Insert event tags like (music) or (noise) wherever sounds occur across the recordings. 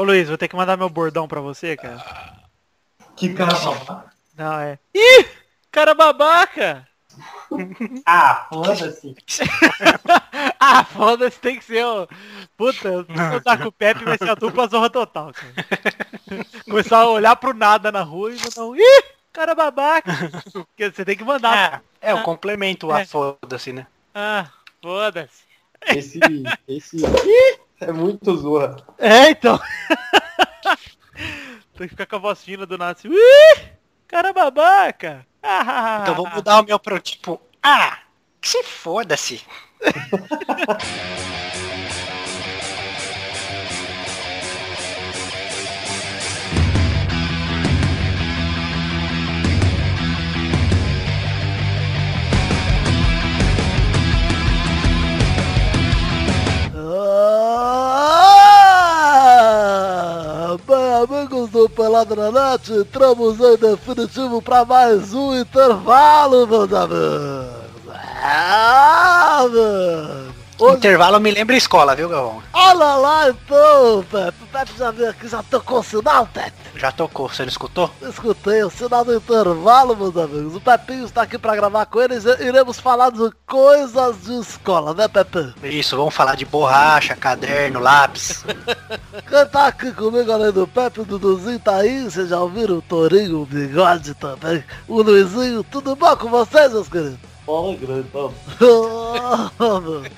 Ô Luiz, vou ter que mandar meu bordão pra você, cara. Que cara babaca. Não, é. Ih! Cara babaca! (laughs) Ah, foda-se. (laughs) ah, foda-se, tem que ser o... Puta, se eu tá com o Pepe vai ser a dupla zorra total, cara. Começar a olhar pro nada na rua e mandar um... Ih! Cara babaca! Porque você tem que mandar. É, é o complemento, a foda-se, né? Ah, foda-se. Esse, esse... (laughs) Ih, é muito zorra. É, então. (laughs) tem que ficar com a voz fina do nada assim. Ih! Cara babaca! Ah, Então vou mudar o meu pro tipo, ah, que se foda-se. (laughs) Ah, bem, amigos do Pelado na Net, entramos em definitivo para mais um intervalo, meus amigos. Ah. Hoje- Intervalo me lembra escola, viu, Galvão? Olha lá então, Pepe. O Pepe já veio aqui, já tocou o sinal, Pepe. Já tocou, você não escutou? Escutei o sinal do intervalo, meus amigos. O Pepinho está aqui para gravar com eles e iremos falar de coisas de escola, né, Pepe? Isso, vamos falar de borracha, caderno, lápis. (laughs) Quem tá aqui comigo além do Pepe, o Duduzinho tá aí, vocês já ouviram o Torinho, o Bigode também, o Luizinho, tudo bom com vocês, meus queridos? Bola grande, tá? (laughs)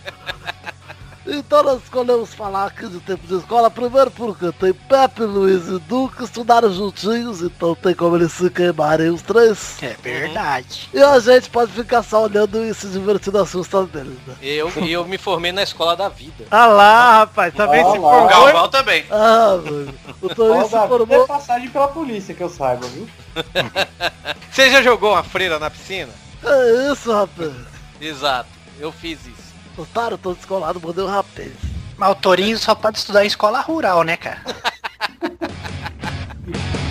então nós escolhemos falar aqui de tempo de escola, primeiro porque tem Pepe, Luiz e Du que estudaram juntinhos, então tem como eles se queimarem os três. É verdade. E a gente pode ficar só olhando e se divertindo assustando deles, né? Eu, e eu me formei na escola da vida. Ah lá, rapaz, também Ah se lá. O formou. Galvão também. Ah, mano. O Torinho se é formou. passagem pela polícia, que eu saiba, viu? (laughs) Você já jogou uma freira na piscina? É isso, rapaz. Exato, eu fiz isso. Otário, tô descolado, mandei um rapaz. Mas o Torinho só pode estudar em escola rural, né, cara? (laughs)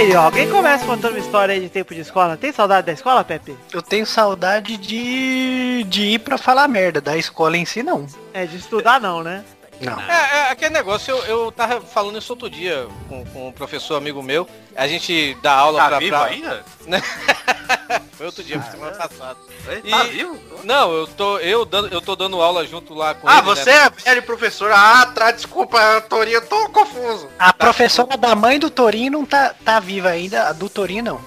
Aí, ó, alguém começa contando uma história aí de tempo de escola. Tem saudade da escola, Pepe? Eu tenho saudade de, de ir pra falar merda, da escola em si não. É, de estudar não, né? Não. É, é, aquele negócio, eu, eu tava falando isso outro dia com, com um professor amigo meu. A gente dá aula Tá pra. vivo pra- ainda? (laughs) Foi outro dia, semana passada. Ele Tá E- vivo? Não, eu tô, eu, dando, eu tô dando aula junto lá com Ah, ele, você né? é velho professor. Ah, tá, desculpa, Torinho, eu tô confuso. A professora da mãe do Torinho não tá, tá viva ainda, a do Torinho não.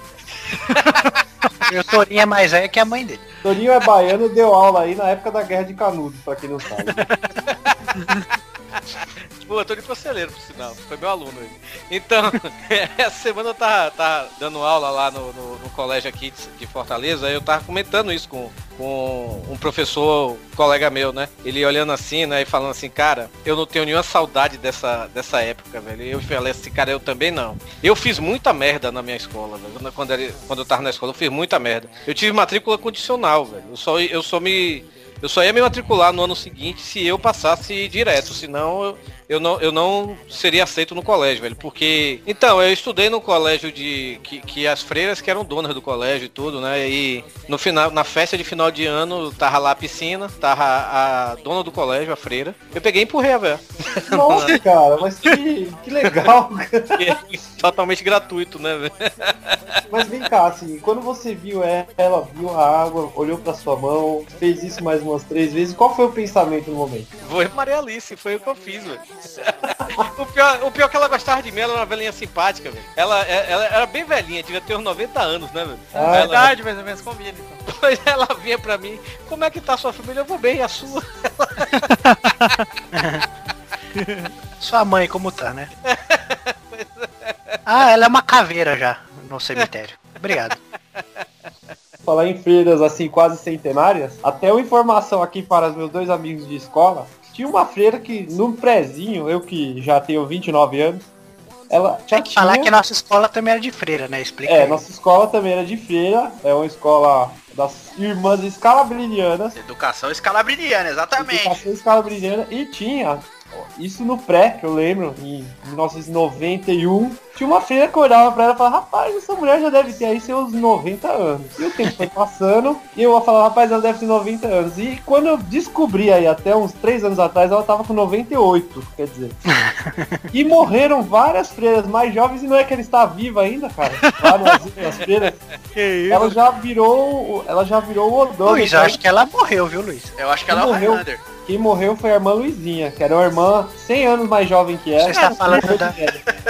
(laughs) e o Torinho é mais velho que a mãe dele. Torinho é baiano, deu aula aí na época da Guerra de Canudos, pra quem não sabe. (laughs) (laughs) Pô, eu tô de conselheiro, por sinal. Foi meu aluno aí. Então, (laughs) essa semana eu tava, tava dando aula lá no, no- no colégio aqui de, Fortaleza, eu tava comentando isso com, com um professor, um colega meu, né? Ele olhando assim, né? E falando assim, cara, eu não tenho nenhuma saudade dessa, dessa época, velho. Eu falei assim, cara, eu também não. Eu fiz muita merda na minha escola, velho. Quando- quando eu tava na escola, eu fiz muita merda. Eu tive matrícula condicional, velho. Eu só, eu só me. Eu só ia me matricular no ano seguinte se eu passasse direto, senão eu não, eu não seria aceito no colégio, velho. Porque. Então, eu estudei no colégio de. Que, que as freiras que eram donas do colégio e tudo, né? E no final, na festa de final de ano, tava lá a piscina, tava a dona do colégio, a freira. Eu peguei e empurrei a velha. (laughs) Nossa, cara, mas que, que legal, (laughs) cara. Totalmente gratuito, né, velho? Mas vem cá, assim, quando você viu ela, ela viu a água, olhou pra sua mão, fez isso mais umas três vezes, qual foi o pensamento no momento? Foi Maria Alice, foi o que eu fiz, velho. O, pior, o pior é que ela gostava de mim, ela era uma velhinha simpática, velho. Ela, é- ela era bem velhinha, devia ter uns 90 anos, né, velho? Ah, ela, Verdade, mais ou menos combina, então. Depois (laughs) ela vinha pra mim, como é que tá a sua família? Eu vou bem, e a sua? (laughs) Sua mãe como tá, né? (laughs) Ah, ela é uma caveira já no cemitério. Obrigado. Falar em freiras assim quase centenárias, até uma informação aqui para os meus dois amigos de escola, tinha uma freira que no prézinho, eu que já tenho 29 anos, ela já Tem que falar tinha- que a nossa escola também era de freira, né? Explica É, aí. nossa escola também era de feira, é uma escola das irmãs escalabrinianas, Educação escalabriniana, exatamente. educação escalabriniana, e tinha, isso no pré, que eu lembro, em 1991, tinha uma freira que olhava pra ela e falava, rapaz, essa mulher já deve ter aí seus 90 anos. E o tempo foi passando, e eu falava, rapaz, ela deve ter 90 anos. E quando eu descobri aí, até uns 3 anos atrás, ela tava com 98, quer dizer. E morreram várias freiras mais jovens, e não é que ela está viva ainda, cara. Lá nas, nas freiras. Que isso? Ela já virou. Ela já virou o Odô. Luiz, eu acho que ela morreu, viu, Luiz? Eu acho que ela é Morreu. Quem morreu foi a irmã Luizinha, que era uma irmã 100 anos mais jovem que ela. Você está falando da-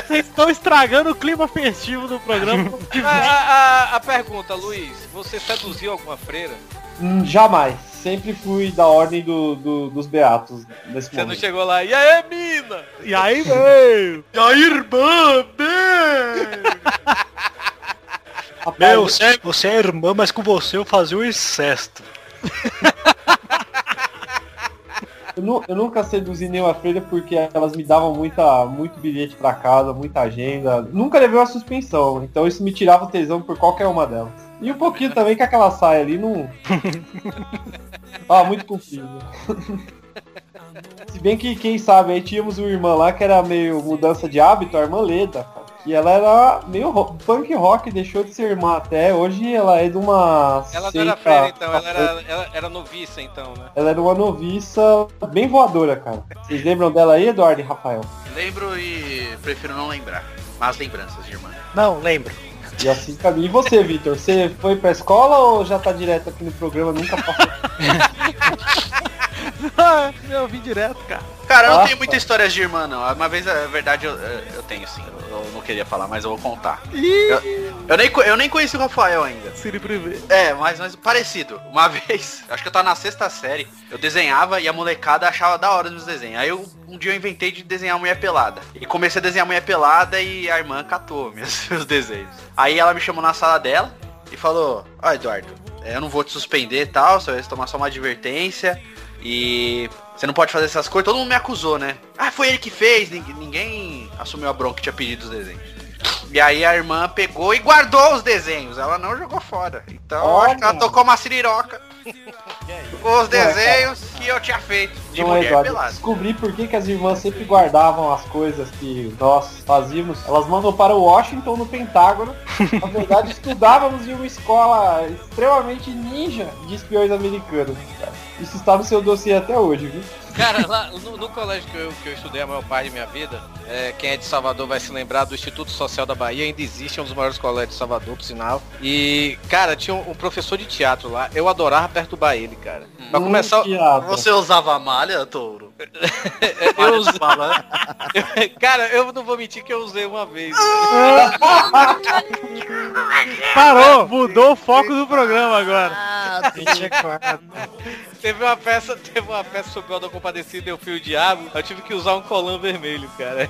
Vocês estão estragando o clima festivo do programa. (laughs) A, a- a pergunta, Luiz, você seduziu alguma freira? Hum, jamais. Sempre fui da ordem do, do- dos beatos nesse Você não momento. chegou lá, e aí, mina? e aí, veio? E a irmã, Meu, você, é- você é irmã, mas com você eu fazia o incesto. (laughs) eu, nu- eu nunca seduzi nenhuma freira porque elas me davam muita, muito bilhete pra casa, muita agenda. Nunca levei uma suspensão, então isso me tirava o tesão por qualquer uma delas. E um pouquinho também que aquela saia ali não. (laughs) ah, muito comprido. Se bem que, quem sabe, aí tínhamos uma irmã lá que era meio mudança de hábito, a irmã Leda, cara. E ela era meio ro- punk rock, deixou de ser irmã até. Hoje ela é de uma. Ela não era freira, então, ela era, ela era noviça, então, né? Ela era uma noviça bem voadora, cara. Vocês lembram dela aí, Eduardo e Rafael? Lembro e prefiro não lembrar. Mas lembranças de irmã. Não, lembro. E assim caminho. E você, Vitor? Você foi pra escola ou já tá direto aqui no programa? Nunca passou. (laughs) Ah, Eu vim direto, cara. Cara, eu não Nossa. tenho muitas histórias de irmã, não. Uma vez, é verdade, eu, eu tenho sim. Eu, eu não queria falar, mas eu vou contar. Eu, eu nem, eu nem conheci o Rafael ainda. Siri Privé. É, mas, mas parecido. Uma (laughs) vez, acho que eu tava na sexta série, eu desenhava e a molecada achava da hora nos desenhos. Aí eu, um dia eu inventei de desenhar mulher pelada. E comecei a desenhar mulher pelada e a irmã catou (laughs) meus, meus desenhos. Aí ela me chamou na sala dela e falou, ó Eduardo, é, eu não vou te suspender e tal, você vai tomar só uma advertência. E você não pode fazer essas coisas. Todo mundo me acusou, né? Ah, foi ele que fez. Ninguém assumiu a bronca que tinha pedido os desenhos. E aí a irmã pegou e guardou os desenhos. Ela não jogou fora. Então eu acho que ela tocou uma siriroca. os desenhos que eu tinha feito de Não é, mulher Eduardo. pelada. Descobri por que, que as irmãs sempre guardavam as coisas que nós fazíamos. Elas mandam para Washington, no Pentágono. Na verdade, (laughs) estudávamos em uma escola extremamente ninja de espiões americanos. Isso está no seu dossiê até hoje, viu? Cara, lá no, no colégio que eu, que eu estudei a maior parte da minha vida, é, quem é de Salvador vai se lembrar do Instituto Social da Bahia, ainda existe, é um dos maiores colégios de Salvador, por sinal. E, cara, tinha um, um professor de teatro lá, eu adorava perturbar ele, cara. Pra Hum, começar, teatro. Você usava malha, touro? Eu, us- (laughs) cara, eu não vou mentir que eu usei uma vez. (laughs) Parou, mudou o foco do programa agora. Ah, (laughs) Teve uma peça, teve uma peça sobre o da Compadecida e o Fio Diabo, eu tive que usar um colã vermelho, cara.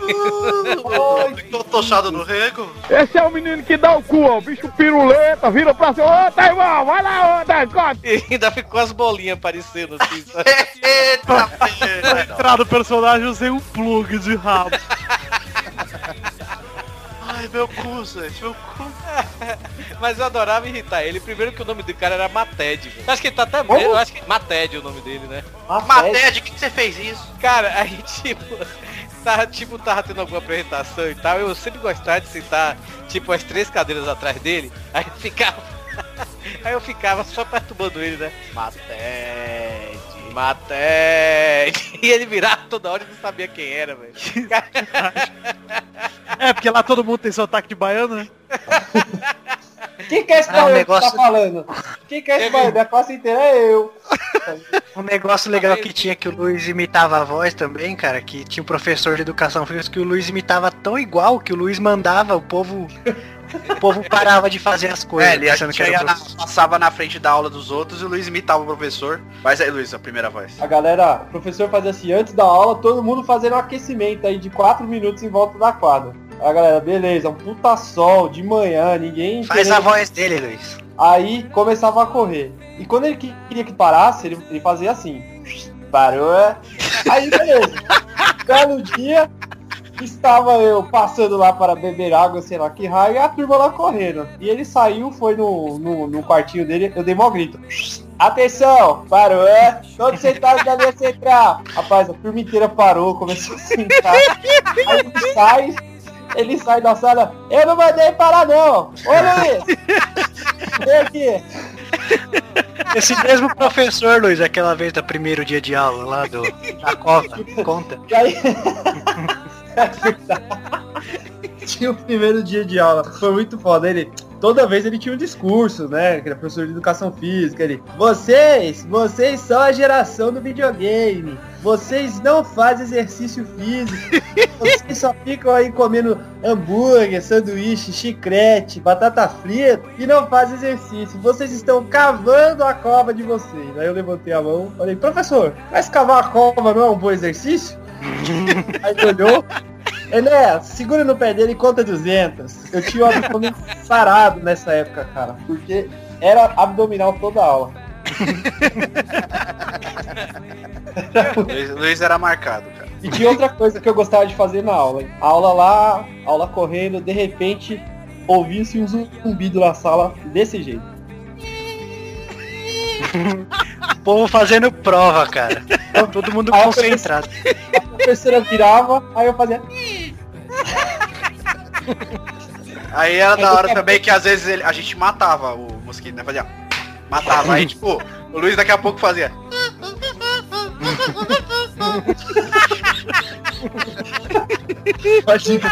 Tô tochado no rego? Esse é o menino que dá o cu, ó. O bicho piruleta, vira pra cima. Ô, tá irmão, vai lá, ô, tá. E ainda ficou as bolinhas aparecendo assim, sabe? Eita, Pra entrar no personagem eu usei um plug de rabo. (laughs) Ai, meu cu, gente, meu cu. (laughs) Mas eu adorava irritar ele. Primeiro que o nome do cara era Mated. velho. Acho que ele tá até. Como? Eu acho que Mated é o nome dele, né? De que que você fez isso? Cara, aí tipo. (laughs) Tava, tipo, tava tendo alguma apresentação e tal. Eu sempre gostava de sentar, tipo, as três cadeiras atrás dele. Aí eu ficava. aí eu ficava só perturbando ele, né? Mated. Mated. (laughs) E ele virava toda hora e não sabia quem era, velho. É, porque lá todo mundo tem sotaque de baiano, né? Quem (laughs) que é esse Ah, baiano negócio- que tá falando? Quem que é esse baiano? A classe inteira é eu. (laughs) Um negócio legal que tinha que o Luiz imitava a voz também, cara, que tinha um professor de educação física que o Luiz imitava tão igual que o Luiz mandava, o povo. O povo parava de fazer as coisas. É, ele pensando que era na- passava na frente da aula dos outros e o Luiz imitava o professor. Mas aí, Luiz, a primeira voz. A galera, o professor fazia assim, antes da aula, todo mundo fazendo um aquecimento aí de 4 minutos em volta da quadra. Aí a galera, beleza, um puta sol de manhã, ninguém. Faz a voz dele, Luiz. Aí começava a correr. E quando ele que- queria que parasse, ele, ele fazia assim. Parou, é? Aí beleza. (laughs) Belo dia, Estava eu passando lá para beber água, sei lá que raio, e a turma lá correndo. E ele saiu, foi no, no, no quartinho dele, eu dei mó grito. Atenção, parou, é? Todos sentados na linha central. Rapaz, a turma inteira parou, começou a sentar. Aí ele sai, ele sai da sala. Eu não mandei parar não. Ô Luiz! Vem aqui. Esse mesmo professor, Luiz, aquela vez do primeiro dia de aula lá do, da cova, conta. E aí... (laughs) Tinha o primeiro dia de aula. Foi muito foda. Ele, toda vez ele tinha um discurso, né? Que era professor de educação física. Ele, vocês, vocês são a geração do videogame. Vocês não fazem exercício físico. Vocês só ficam aí comendo hambúrguer, sanduíche, chiclete, batata frita e não fazem exercício. Vocês estão cavando a cova de vocês. Aí eu levantei a mão, falei, professor, mas cavar a cova não é um bom exercício? Aí ele olhou. Ené, segura no pé dele e conta 200. Eu tinha o abdômen sarado nessa época, cara. Porque era abdominal toda a aula. Luiz, Luiz era marcado, cara. E tinha outra coisa que eu gostava de fazer na aula. hein? Aula lá, aula correndo, de repente ouvia-se um zumbido na sala desse jeito. O povo fazendo prova, cara. Todo mundo eu concentrado. A professora virava, aí eu fazia. Aí era da hora também que às vezes ele- a gente matava o mosquito, né? Fazia. Matava. Aí tipo, o Luiz daqui a pouco fazia. Imagina.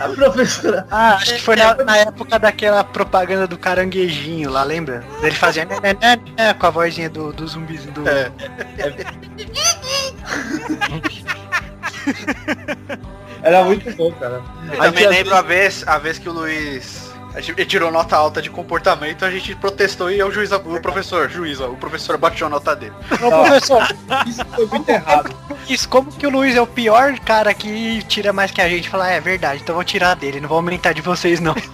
A professora. Ah, acho que foi na, na época daquela propaganda do caranguejinho lá, lembra? Ele fazia né, né, né, né, com a vozinha do, do zumbizinho do. É. (laughs) (laughs) Era muito bom, cara. Eu Aí também lembro a vez, a vez que o Luiz. A gente tirou nota alta de comportamento, a gente protestou e o juiz, o professor, juiz, o professor baixou a nota dele. Ô, professor, Isso foi muito errado. isso, como que o Luiz é o pior cara que tira mais que a gente? Falar, é verdade, então eu vou tirar dele, não vou aumentar de vocês não. (laughs)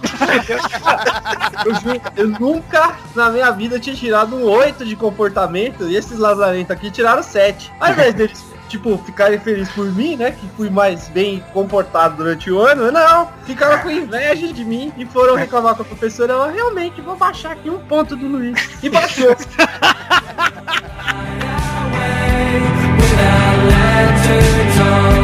Eu, juro, eu nunca na minha vida tinha tirado um 8 de comportamento e esses lazarentos aqui tiraram 7. Ao invés deles, tipo, ficarem felizes por mim, né? Que fui mais bem comportado durante o ano, não, ficaram com inveja de mim e foram reclamar com a professora. Eu realmente vou baixar aqui um ponto do Luiz. E baixou. (laughs)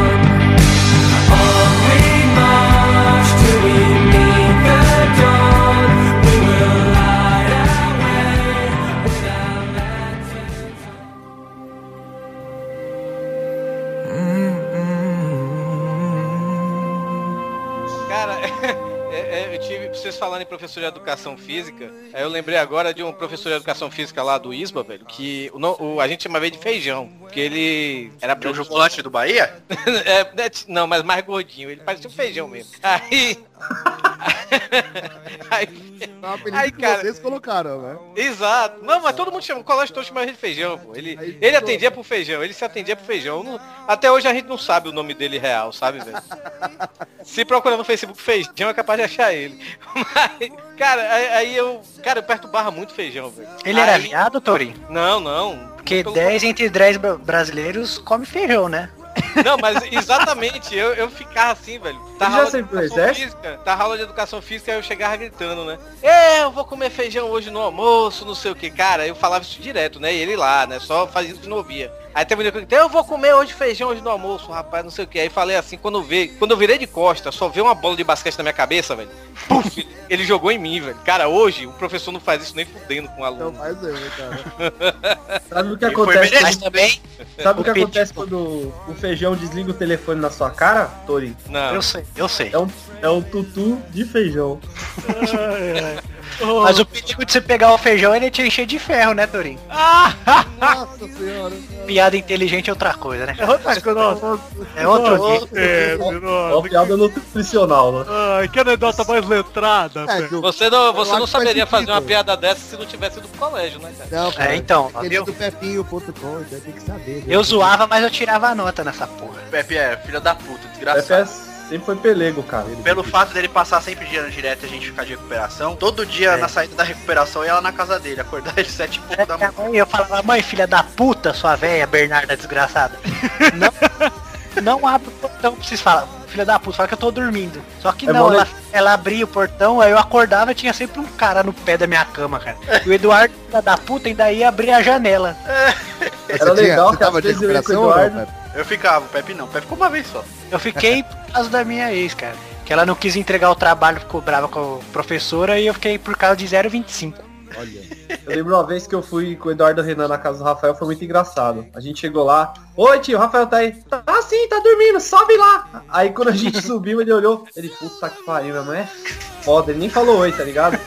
é, é, eu tive, vocês falando em professor de educação física, aí eu lembrei agora de um professor de educação física lá do ISBA, velho, que o, o- a gente chamava ele de feijão, porque ele era Tinha o volante do Bahia? (laughs) É, né, não, mas mais gordinho, ele parecia um feijão mesmo. Aí. (laughs) aí É um Aí, que cara- vocês colocaram, né? Exato. Não, mas todo mundo chama, o colégio todo chamava ele de feijão, pô. Ele, Aí, ele atendia pro feijão, ele se atendia pro feijão. Não- até hoje a gente não sabe o nome dele real, sabe, velho? (laughs) Se procurar no Facebook feijão é capaz de achar ele. Mas, cara, aí, eu. Cara, eu perturbava muito feijão, velho. Ele era Aí- viado, Torinho? Não, não. Porque Pelo 10 entre 10 bra- brasileiros come feijão, né? Não, mas exatamente, eu, eu ficava assim, velho. Tava já aula de sempre física, tava aula de educação física, aí eu chegava gritando, né? É, eu vou comer feijão hoje no almoço, não sei o que, cara. Eu falava isso direto, né? E ele lá, né? Só fazia isso que não ouvia. Aí dia que eu gritei, eu vou comer hoje feijão hoje no almoço, rapaz, não sei o que. Aí falei assim, quando eu, vi, quando eu virei de costa, só veio uma bola de basquete na minha cabeça, velho. Puf, ele jogou em mim, velho. Cara, hoje o professor não faz isso nem fudendo com o Não aluno. faz eu, cara. (laughs) Sabe o que E acontece? Mas também, Sabe o que acontece quando o feijão desliga o telefone na sua cara, Tori? Não. eu sei, eu sei. É um, é um tutu de feijão. Mas o perigo de você pegar o feijão é ele te encher de ferro, né, Torinho? (laughs) Nossa senhora. Piada inteligente é outra coisa, né? É outra coisa, nossa. É outro nível. É, É nossa. uma piada nutricional, né? Ai, que anedota mais letrada, É, eu- Você não, você Eu não saberia fazer uma piada dessa se não tivesse ido pro colégio, né, cara? Não, cara, É, então, é viu? do pepinho.com, então tem que saber. Eu zoava, mas eu tirava a nota nessa porra. Pepe é filho da puta, Pepe desgraçado. É- sempre foi pelego, cara. Ele- Pelo fato dele passar sempre dia no direto e a gente ficar de recuperação, todo dia É. na saída da recuperação ia lá na casa dele, acordar ele sete e pouco da manhã. Mãe, eu falava, mãe, filha da puta, sua velha Bernarda desgraçada. (laughs) Não. não abre o portão pra vocês falar. Filha da puta, fala que eu tô dormindo. Só que É não, ela, ela abria o portão, aí eu acordava e tinha sempre um cara no pé da minha cama, cara. E o Eduardo, filha da puta, ainda ia abrir a janela. Era legal que tava de recuperação não, Eduardo. Pepe? Eu ficava, o Pepe não. O Pepe ficou uma vez só. Eu fiquei (laughs) por causa da minha ex, cara. Que ela não quis entregar o trabalho, ficou brava com a professora e eu fiquei por causa de 0,25. Olha. Eu lembro uma vez que eu fui com o Eduardo Renan na casa do Rafael, foi muito engraçado. A gente chegou lá, oi tio, o Rafael tá aí. Tá sim, tá dormindo, sobe lá. Aí quando a gente (laughs) subiu, ele olhou, ele, puta que pariu, minha mãe é foda, ele nem falou oi, tá ligado? (laughs)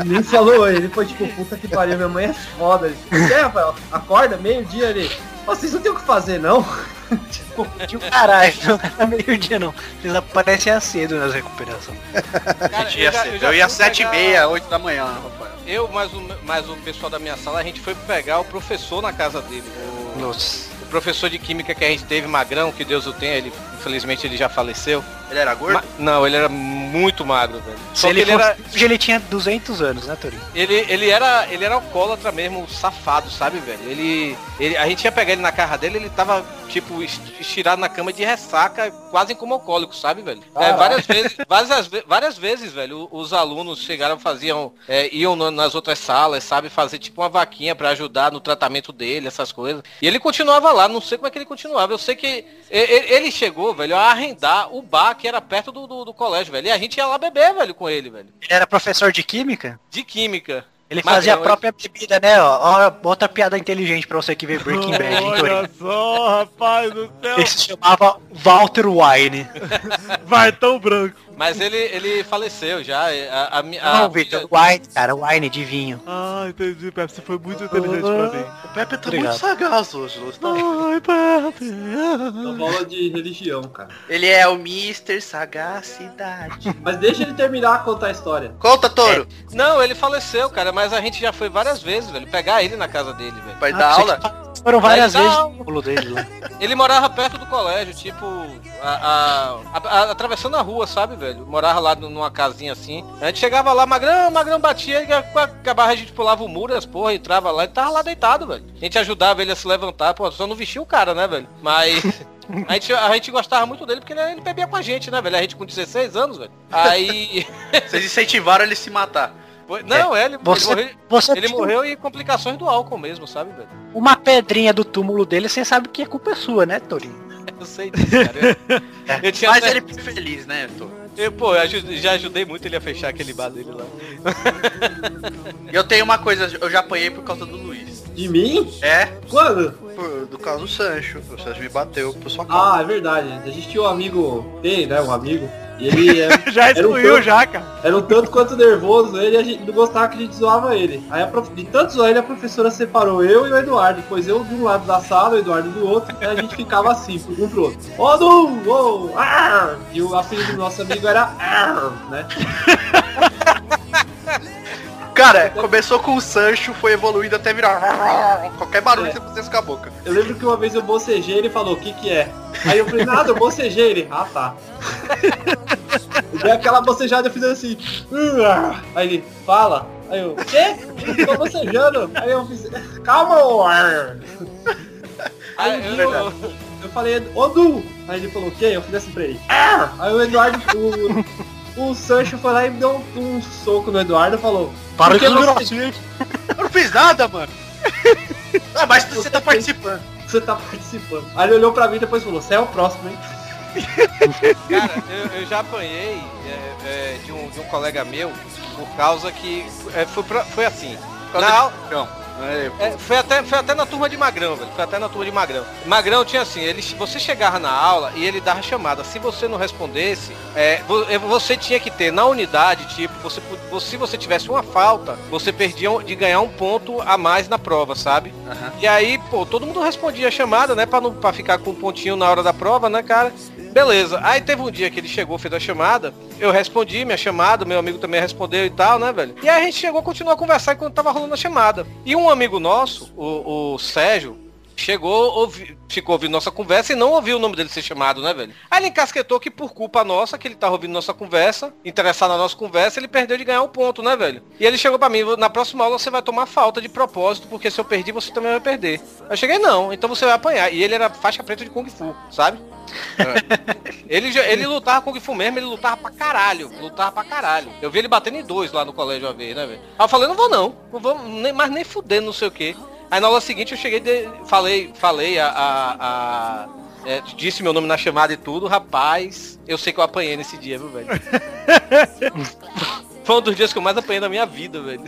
ele nem falou ele foi tipo, puta que pariu, minha mãe é foda. Ele, "Por quê, Rafael? Acorda, meio-dia. "Ô, Vocês não tem o que fazer, não? (laughs) De um caralho, não era meio-dia não. Eles aparecem cedo nas recuperações. Cara, Eu ia, já- eu ia sete e meia, oito da manhã, Rafael. Eu, mais o, mais o pessoal da minha sala, a gente foi pegar o professor na casa dele. O, Nossa. o professor de química que a gente teve, Magrão, que Deus o tenha, ele, infelizmente ele já faleceu. Ele era gordo? Ma- não, ele era muito magro, velho. Se Só ele, que ele fosse, era, hoje ele tinha 200 anos, né, Torinho? ele, ele era, ele era alcoólatra mesmo, safado, sabe, velho? Ele, ele, a gente ia pegar ele na casa dele, ele tava, tipo, es- estirado na cama de ressaca, quase como alcoólico, sabe, velho? É, Caraca. várias vezes, várias, várias vezes, velho, os alunos chegaram, faziam, é, iam na- nas outras salas, sabe, fazer tipo uma vaquinha pra ajudar no tratamento dele, essas coisas. E ele continuava lá, não sei como é que ele continuava. Eu sei que ele chegou, velho, a arrendar o bar que era perto do, do, do colégio, velho. E a gente ia lá beber, velho, com ele, velho. Ele era professor de química? De química. Ele Magrão, fazia a ele- própria bebida, né? Ó, outra piada inteligente pra você que vê Breaking Bad, hein? Olha só, rapaz do céu. Ele se chamava Walter Wine. Vartão branco. Mas ele, ele faleceu já. A, a, a Não, filha- Victor, Wine, cara, Wine de vinho. Ah, entendi, Pepe. Você foi muito inteligente pra mim. O Pepe tá Obrigado. muito sagaz hoje, Lúcio. Ai, Pepe. Uma bola de religião, cara. Ele é o Mr. Sagacidade. Mas deixa ele terminar a contar a história. Conta, Toro. Não, ele faleceu, cara, mas a gente já foi várias vezes, velho, pegar ele na casa dele, velho. Vai Ah, dar aula? Foram várias dar vezes no pulo dele lá. (laughs) Ele morava perto do colégio, tipo, a, a- a- a- atravessando a rua, sabe, velho? Morava lá numa casinha assim. A gente chegava lá, Magrão, Magrão batia, e com a, com a barra a gente pulava o muro, as porra, entrava lá e tava lá deitado, velho. A gente ajudava ele a se levantar, pô, só não vestia o cara, né, velho? Mas... (laughs) A gente, a gente gostava muito dele porque ele, ele bebia com a gente, né, velho? A gente com 16 anos, velho. Aí. Vocês incentivaram ele a se matar. Foi- Não, é, ele, Você- ele morreu, Você ele morreu em complicações do álcool mesmo, sabe, velho? uma pedrinha do túmulo dele, você sabe que a culpa é sua, né, Torinho? (laughs) Eu sei disso, cara. Eu, eu tinha Mas até- ele foi feliz, né, Toro? eu, pô, eu já ajudei muito ele a fechar aquele bar dele lá. E (laughs) eu tenho uma coisa, eu já apanhei por causa do Luiz. De mim? É, Quando? por, do caso do Sancho. O Sancho me bateu por sua causa. Ah, é verdade. A gente tinha um amigo, tem, né, um amigo. E ele é- (laughs) Já Era um excluiu, tanto- já, cara. era um tanto quanto nervoso ele a gente não gostava que a gente zoava ele. Aí prof... de tanto zoar ele, a professora separou eu e o Eduardo. Depois eu de um lado da sala, o Eduardo do outro, e a gente ficava assim, um pro outro. Ó, do! Ô! ar! E o apelido do nosso amigo era ar, né? (laughs) Cara, começou com o Sancho, foi evoluindo até virar. Qualquer barulho que você fizesse com a boca. Eu lembro que uma vez eu bocejei e ele falou, o que que é? Aí eu falei, nada, eu bocejei ele. Ah, tá. (laughs) eu dei aquela bocejada, eu fiz assim. Aí ele, fala. Aí eu, quê? Eu tô bocejando. Aí eu fiz, calma, ar. Aí dia eu- eu, eu falei, ô Du. Aí ele falou, o quê? Eu fiz assim pra ele. Aí o Eduardo, o, o Sancho foi lá e deu um, um soco no Eduardo e falou, Para "Por que de você- gracinha. Eu não fiz nada, mano. (laughs) ah, mas você tá participando. você tá participando? Aí ele olhou pra mim e depois falou, você é o próximo, hein? (laughs) Cara, eu, eu já apanhei é, é, de, um, de um colega meu por causa que é, foi, pra- foi assim. Por causa Na de- aula- Não. É, É, foi, até, foi até na turma de Magrão, velho. Foi até na turma de Magrão. Magrão tinha assim, ele, você chegava na aula e ele dava chamada. Se você não respondesse, é, é, você tinha que ter na unidade, tipo, você, se você tivesse uma falta, você perdia de ganhar um ponto a mais na prova, sabe? Aham. E aí, pô, todo mundo respondia a chamada, né? Pra, não, pra ficar com um pontinho na hora da prova, né, cara? Beleza. Aí teve um dia que ele chegou, fez a chamada. Eu respondi minha chamada, meu amigo também respondeu e tal, né, velho? E aí a gente chegou, continuou a conversar enquanto tava rolando a chamada. E um amigo nosso, o, o Sérgio, chegou, ouvi, ficou ouvindo nossa conversa e não ouviu o nome dele ser chamado, né, velho? Aí ele encasquetou que por culpa nossa, que ele tava ouvindo nossa conversa, interessado na nossa conversa, ele perdeu de ganhar um ponto, né, velho? E ele chegou pra mim, na próxima aula você vai tomar falta de propósito, porque se eu perdi, você também vai perder. Eu cheguei, não, então você vai apanhar. E ele era faixa preta de Kung Fu, sabe? (laughs) ele, já- ele lutava Kung Fu mesmo, ele lutava pra caralho. Lutava pra caralho. Eu vi ele batendo em dois lá no colégio uma vez, né, velho? Aí eu falei, não vou não. Não vou nem, mais nem fudendo, não sei o quê. Aí na aula seguinte eu cheguei, de, falei, falei a. a- a- é, disse meu nome na chamada e tudo, rapaz. Eu sei que eu apanhei nesse dia, viu, velho? (laughs) Foi um dos dias que eu mais apanhei na minha vida, velho.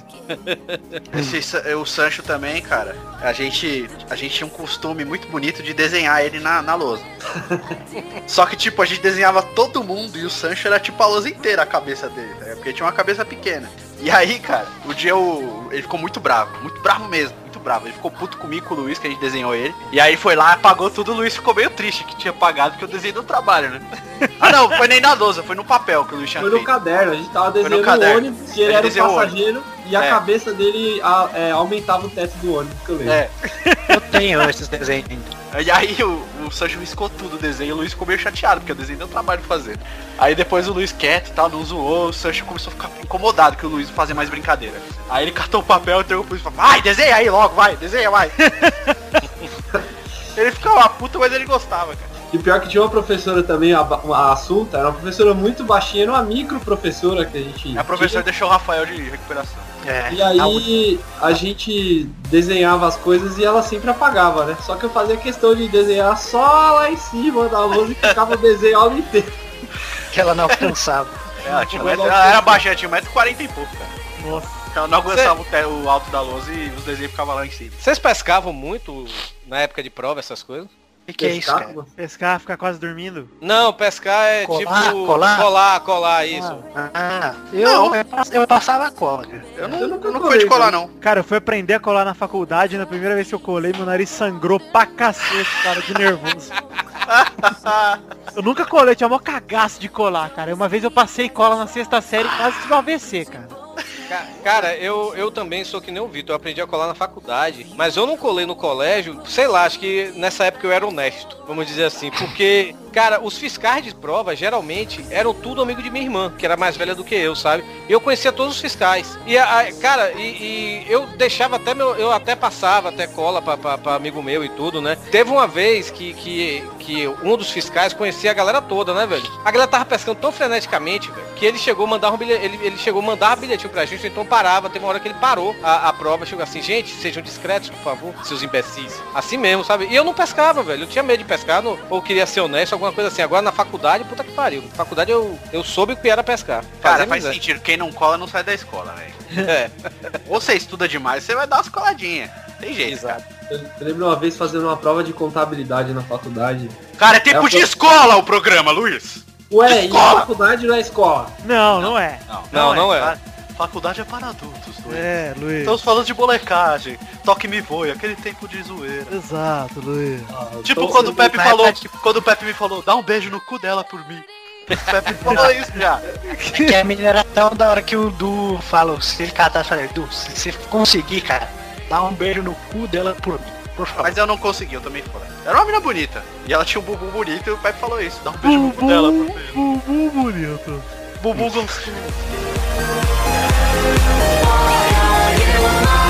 Esse, Sa- o Sancho também, cara, a gente, a gente tinha um costume muito bonito de desenhar ele na, na lousa. (laughs) Só que, tipo, a gente desenhava todo mundo e o Sancho era tipo a lousa inteira a cabeça dele, né? Porque tinha uma cabeça pequena. E aí, cara, o dia o, ele ficou muito bravo, muito bravo mesmo, bravo. Ele ficou puto comigo, com o Luiz, que a gente desenhou ele. E aí foi lá, apagou tudo, o Luiz ficou meio triste que tinha apagado, porque eu desenhei no trabalho, né? (laughs) Ah não, foi nem na lousa, foi no papel que o Luiz tinha Foi no feito. caderno, a gente tava desenhando o ônibus e ele Ele era o o passageiro e a É. cabeça dele a- é, aumentava o teto do ônibus, que eu lembro. É. Eu tenho esses desenhos ainda. E aí o, o Sancho riscou tudo o desenho e o Luiz ficou meio chateado, porque o desenho deu trabalho de fazer. Aí depois o Luiz quieto e tal, não zoou, o Sancho começou a ficar incomodado que o Luiz não fazia mais brincadeira. Aí ele catou o papel, entregou pro Luiz e falou, vai, desenha aí logo, vai, desenha, vai. (laughs) ele ficava puta, mas ele gostava, cara. E pior que tinha uma professora também, a, a Assunta, era uma professora muito baixinha, era uma micro professora que a gente. A professora deixou o Rafael de recuperação. É. E aí a gente desenhava as coisas e ela sempre apagava, né? Só que eu fazia questão de desenhar só lá em cima da lousa e ficava o desenho a aula inteira. Que ela não alcançava. Ela, (laughs) tinha um Mas metro- logo ela era baixinha, tinha 1,40m e pouco, cara. Nossa. Ela não o, te- o alto da lousa e os desenhos ficavam lá em cima. Vocês pescavam muito na época de prova, essas coisas? O que, que é isso, cara? Pescar, ficar quase dormindo. Não, pescar é Colar, tipo. colar? colar, colar, isso. Ah, eu, eu, pass- eu passava a cola. cara. Eu não, Eu eu nunca não colei, fui de colar, não. Cara, eu fui aprender a colar na faculdade, na primeira vez que eu colei, meu nariz sangrou pra cacete, cara, de nervoso. (laughs) Eu nunca colei, tinha mó cagaço de colar, cara. Uma vez eu passei cola na sexta série e quase tive um AVC, cara. Ca- Cara, eu, eu também sou que nem o Vitor, eu aprendi a colar na faculdade, mas eu não colei no colégio, sei lá, acho que nessa época eu era honesto, vamos dizer assim, porque, cara, os fiscais de prova, geralmente, eram tudo amigo de minha irmã, que era mais velha do que eu, sabe? Eu conhecia todos os fiscais. E, a- cara, e, e eu deixava até meu, eu até passava até cola pra amigo meu e tudo, né? Teve uma vez que, que, que um dos fiscais conhecia a galera toda, né, velho? A galera tava pescando tão freneticamente, velho, que ele chegou a mandar um bilhete, ele, ele chegou a mandar bilhetinho pra gente, então parava, teve uma hora que ele parou a, a prova, chegou assim, gente, sejam discretos, por favor, seus imbecis. Assim mesmo, sabe? E eu não pescava, velho, eu tinha medo de pescar, não- ou queria ser honesto, alguma coisa assim. Agora na faculdade, puta que pariu. Na faculdade eu, eu soube o que era pescar. Cara, faz miséria. sentido. Quem não cola não sai da escola, velho. (laughs) É, Ou você estuda demais, você vai dar umas coladinhas. Tem jeito, exato. Eu eu lembro uma vez fazendo uma prova de contabilidade na faculdade. Cara, é tempo É, de eu- escola o programa, Luiz. Ué, e Escola! a faculdade não é escola? Não, não é. Não, não é. Faculdade é para adultos, Luiz. É, Luiz. Estamos falando de molecagem. Toque me voe, aquele tempo de zoeira. Exato, Luiz. Tipo Então, quando o Pepe na falou, quando o Pepe me falou, dá um beijo no cu dela por mim. O Pepe falou (laughs) isso já. É que a menina era tão da hora que o Du falou, se ele catar, falei, Du, se você conseguir, cara, dá um beijo no cu dela por mim, por favor. Mas eu não consegui, eu também falei. Era uma menina bonita. E ela tinha um bumbum bonito e o Pepe falou isso. Dá um beijo no cu dela por mim. Bumbum bonito. Bumbum gostoso. Why are you alive?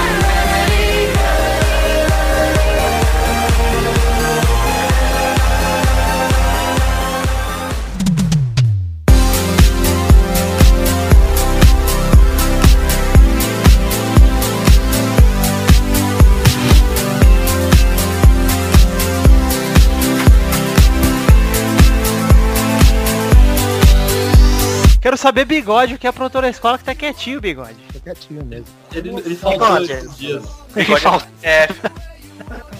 Quero saber bigode, o que é aprontou na escola que tá quietinho, bigode. Tô quietinho mesmo. Ele, ele faltou esses dias. É,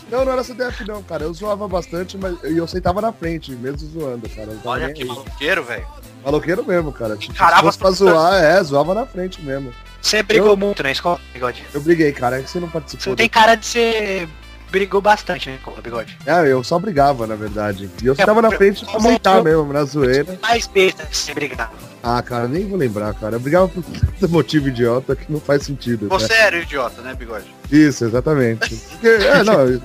Não, não era CDF não, cara. Eu zoava bastante, mas e eu sentava na frente, mesmo zoando, cara. Olha que aí. maloqueiro, velho. Maloqueiro mesmo, cara. Encarava se fosse pra zoar, é, zoava na frente mesmo. Você brigou Eu- muito na escola, bigode. Eu briguei, cara. é que Você não Você participou. não tem cara de ser... Brigou bastante na escola, bigode. É, eu só brigava, na verdade. E eu É, sentava na frente pra eu- mesmo, na zoeira. Mais besta que você brigava. Ah, cara, nem vou lembrar, cara. Eu brigava por tanto motivo idiota que não faz sentido. né? Você era o idiota, né, bigode? Isso, exatamente. Porque, é, não. (laughs)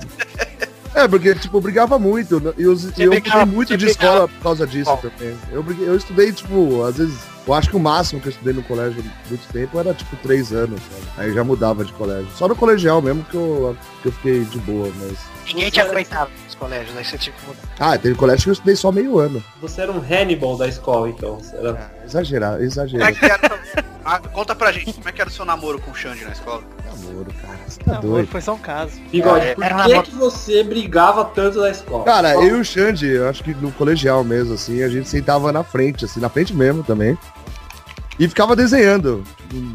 É, porque, tipo, eu brigava muito. né? E eu, eu brigava- muito de brigava- escola por causa disso também. Eu, briguei- eu estudei, tipo, às vezes. Eu acho que o máximo que eu estudei no colégio muito tempo era, tipo, três anos. sabe? Aí já mudava de colégio. Só no colegial mesmo que eu, que eu fiquei de boa, mas. Ninguém te aguentava nos colégios, aí você tinha que mudar. Ah, teve colégio que eu estudei só meio ano. Você era um Hannibal da escola, então. Você era... Ah, exagerado, Como é exagerado. que era... Ah, conta pra gente, como é que era o seu namoro com o Xande na escola? Namoro, cara. Você tá Não, doido. foi só um caso. Bigode, É, por que, namoro- que você brigava tanto da escola? Cara, eu e o Xande, eu acho que no colegial mesmo, assim, a gente sentava na frente, assim, na frente mesmo também. E ficava desenhando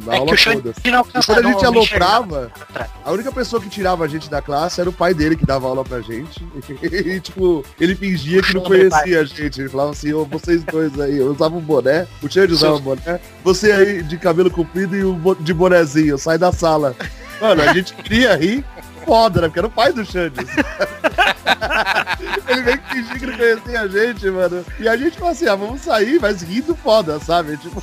a É aula toda. E quando a gente aloprava, a única pessoa que tirava a gente da classe era o pai dele que dava aula pra gente. (laughs) E, tipo, ele fingia que não conhecia a gente. Ele falava assim, ô, vocês dois aí, eu usava um boné, o Xande usava um boné, você aí de cabelo comprido e o de bonezinho, sai da sala. Mano, a gente queria rir foda, né? Porque era o pai do Xande. (laughs) Ele veio que fingir que não conhecia a gente, mano. E a gente falou assim, ah, vamos sair, mas rindo foda, sabe? Tipo,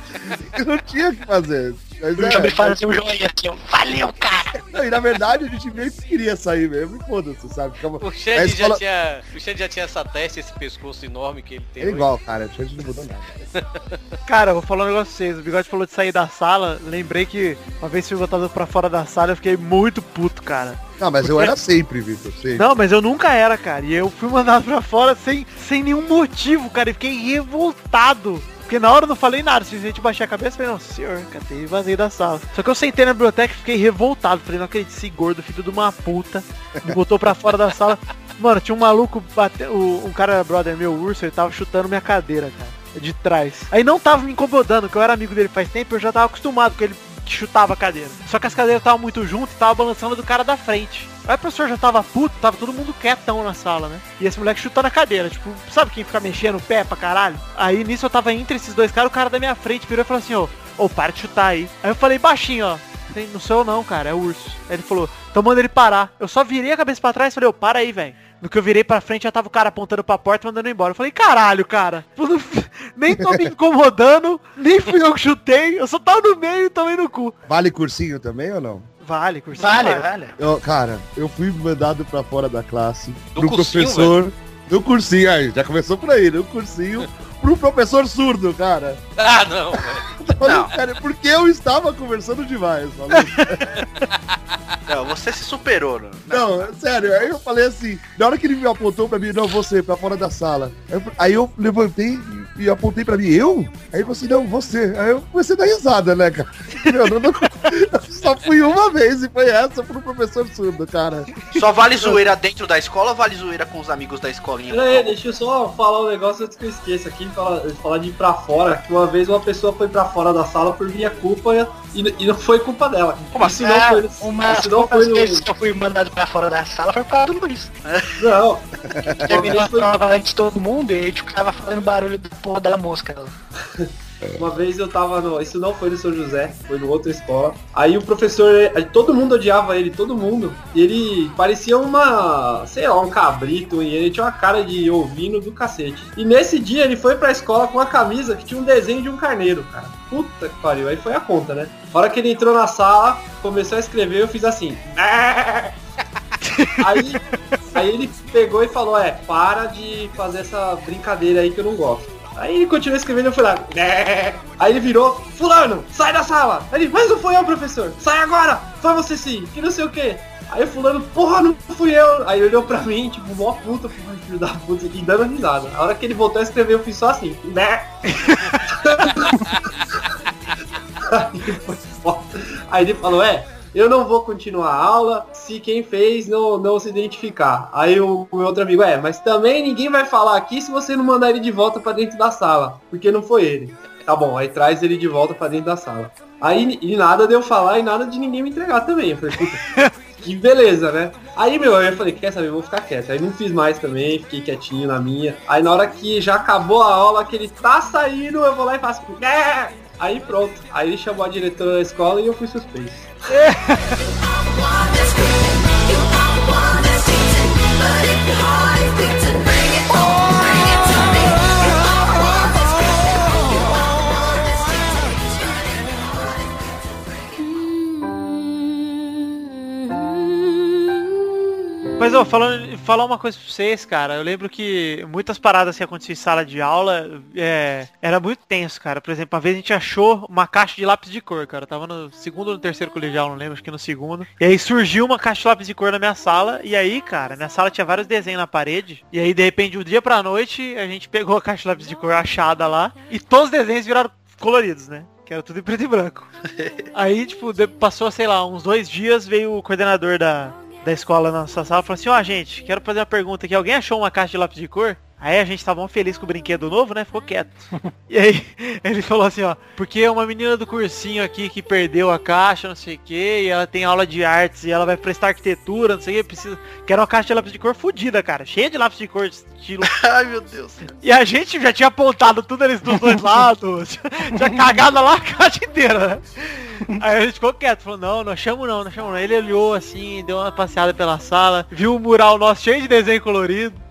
(laughs) não tinha o que fazer. Mas, O Xande é, fazia um joinha assim, ó, valeu, cara. não, e na verdade a gente meio que queria sair mesmo, e foda-se, sabe? Ficava... O Xande escola- já tinha. O Xande já tinha essa testa, esse pescoço enorme que ele tem. É hoje. igual, cara, a gente não mudou nada. (laughs) Cara, eu vou falar um negócio pra vocês. O Bigode falou de sair da sala. Lembrei que uma vez fui botado pra fora da sala eu fiquei muito puto, cara. Não, mas eu era sempre, Vitor, sempre. Não, mas eu nunca era, cara. E eu fui mandado pra fora sem, sem nenhum motivo, cara. E fiquei revoltado. Porque na hora eu não falei nada, simplesmente baixei a cabeça e falei, não, senhor, catei e vazei da sala. Só que eu sentei na biblioteca e fiquei revoltado. Falei, não acredito, esse gordo, filho de uma puta, me botou pra fora da sala. (laughs) Mano, tinha um maluco, bate... o, um cara, brother meu, urso, ele tava chutando minha cadeira, cara, de trás. Aí não tava me incomodando, que eu era amigo dele faz tempo, eu já tava acostumado com ele que chutava a cadeira. Só que as cadeiras estavam muito juntas e tava balançando do cara da frente. Aí o professor já tava puto, tava todo mundo quietão na sala, né? E esse moleque chutando a cadeira, tipo, sabe quem fica mexendo o pé pra caralho? Aí nisso eu tava entre esses dois caras, o cara da minha frente virou e falou assim, ô, para de chutar aí. Aí eu falei baixinho, ó. Não sou eu não, cara, é o urso. Aí ele falou, então manda ele parar. Eu só virei a cabeça pra trás e falei, ô, para aí, velho. No que eu virei pra frente, já tava o cara apontando pra porta e mandando embora. Eu falei, caralho, cara. (laughs) Nem tô me incomodando, nem fui eu que chutei. Eu só tava no meio e tomei no cu. Vale cursinho também ou não? Vale, cursinho. Vale, vale. Eu, cara, eu fui mandado pra fora da classe Do pro cursinho, professor. No cursinho, aí, já começou por aí, no cursinho, pro professor surdo, cara. Ah, não. (laughs) Olha, cara, porque eu estava conversando demais. (laughs) Não, você se superou, né? Não, sério, aí eu falei assim, na hora que ele me apontou pra mim, não, você, pra fora da sala. Aí eu levantei e apontei pra mim, eu? Aí ele falou assim, não, você. Aí eu comecei a dar risada, né, cara? Meu, não, não- eu só fui uma vez e foi essa pro professor surdo, cara. Só vale zoeira dentro da escola ou vale zoeira com os amigos da escolinha? Pera aí, deixa eu só falar um negócio antes que eu esqueça aqui, falar, falar de ir pra fora, que uma vez uma pessoa foi pra fora da sala por minha culpa e, e não foi culpa dela. Como isso assim? não foi, É, uma isso não foi das no... vezes que eu fui mandado pra fora da sala foi para do Luiz. Não, Terminou a foi- prova antes de todo mundo e a gente ficava fazendo barulho do porra da mosca. (laughs) Uma vez eu tava no. Isso não foi no São José, foi no outra escola. Aí o professor, eh, todo mundo odiava ele, todo mundo. E ele parecia uma. sei lá, um cabrito, e ele tinha uma cara de ovino do cacete. E nesse dia ele foi pra escola com uma camisa que tinha um desenho de um carneiro, cara. Puta que pariu, aí foi a conta, né? A hora que ele entrou na sala, começou a escrever, eu fiz assim. (laughs) Aí, aí ele pegou e falou, é, para de fazer essa brincadeira aí que eu não gosto. Aí ele continuou escrevendo e eu fui lá. "Né." Aí ele virou, fulano, sai da sala. Aí ele, mas não foi eu, professor. Sai agora, foi você sim, que não sei o que. Aí o fulano, porra, não fui eu. Aí olhou pra mim, tipo, mó puta, filho da puta, e dando risada. A hora que ele voltou a escrever, eu fiz só assim, né? (laughs) Aí ele falou, é, eu não vou continuar a aula se quem fez não, não se identificar. Aí o, o meu outro amigo, é, mas também ninguém vai falar aqui se você não mandar ele de volta pra dentro da sala, porque não foi ele. Tá bom, aí traz ele de volta pra dentro da sala. Aí e nada de eu falar e nada de ninguém me entregar também. Eu falei, puta, (laughs) que beleza, né? Aí, meu, eu falei, quer saber, vou ficar quieto. Aí não fiz mais também, fiquei quietinho na minha. Aí na hora que já acabou a aula, que ele tá saindo, eu vou lá e faço. "É!" Aí pronto. Aí ele chamou a diretora da escola e eu fui suspenso. Mas, ó, falando, falar uma coisa pra vocês, cara. Eu lembro que muitas paradas que aconteciam em sala de aula é, era muito tenso, cara. Por exemplo, uma vez a gente achou uma caixa de lápis de cor, cara. Eu tava no segundo ou no terceiro colegial, não lembro, acho que no segundo. E aí surgiu uma caixa de lápis de cor na minha sala. E aí, cara, minha sala tinha vários desenhos na parede. E aí, de repente, de um dia pra noite, a gente pegou a caixa de lápis de cor achada lá. E todos os desenhos viraram coloridos, né? Que era tudo em preto e branco. (laughs) Aí, tipo, passou, sei lá, uns dois dias, veio o coordenador da, da escola na nossa sala e falou assim, ó, gente, quero fazer uma pergunta aqui. Alguém achou uma caixa de lápis de cor? Aí a gente tava mó feliz com o brinquedo novo, né? Ficou quieto. (laughs) e aí ele falou assim, ó, porque uma menina do cursinho aqui que perdeu a caixa, não sei o que, e ela tem aula de artes e ela vai prestar arquitetura, não sei o que, precisa. Que era uma caixa de lápis de cor fodida, cara. Cheia de lápis de cor, estilo (laughs) Ai, meu Deus. e a gente já tinha apontado tudo eles dos dois (laughs) lados. tinha cagado lá a caixa inteira, né? Aí a gente ficou quieto, falou, não, não achamos não, não achamos não. Ele olhou assim, deu uma passeada pela sala, viu o mural nosso cheio de desenho colorido.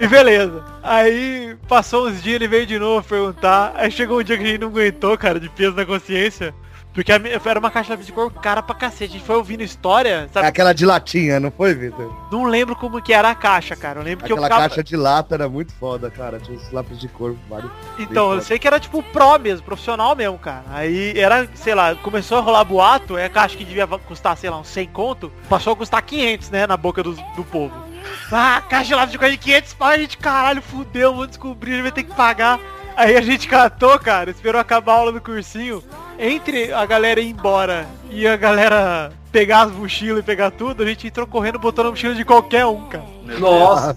E beleza. Aí passou uns dias, ele veio de novo perguntar. Aí chegou um dia que a gente não aguentou, cara, de peso na consciência. Porque era uma caixa de cor cara pra cacete. A gente foi ouvindo história, É sabe? aquela de latinha, não foi, Vitor? Não lembro como que era a caixa, cara. Eu lembro que eu Aquela ficava... caixa de lata era muito foda, cara. Tinha os lápis de cor, vários. Então, eu foda. sei que era tipo pro mesmo, profissional mesmo, cara. Aí era, sei lá, começou a rolar boato, é a caixa que devia custar, sei lá, uns 100 conto, passou a custar 500, né, na boca do, do povo. Ah, caixa lá de coisa de 500 pau, a gente, caralho, fudeu, vou descobrir, a gente vai ter que pagar. Aí a gente catou, cara, esperou acabar a aula do cursinho. Entre a galera ir embora e a galera pegar as mochilas e pegar tudo, a gente entrou correndo botando a mochila de qualquer um, cara. Nossa,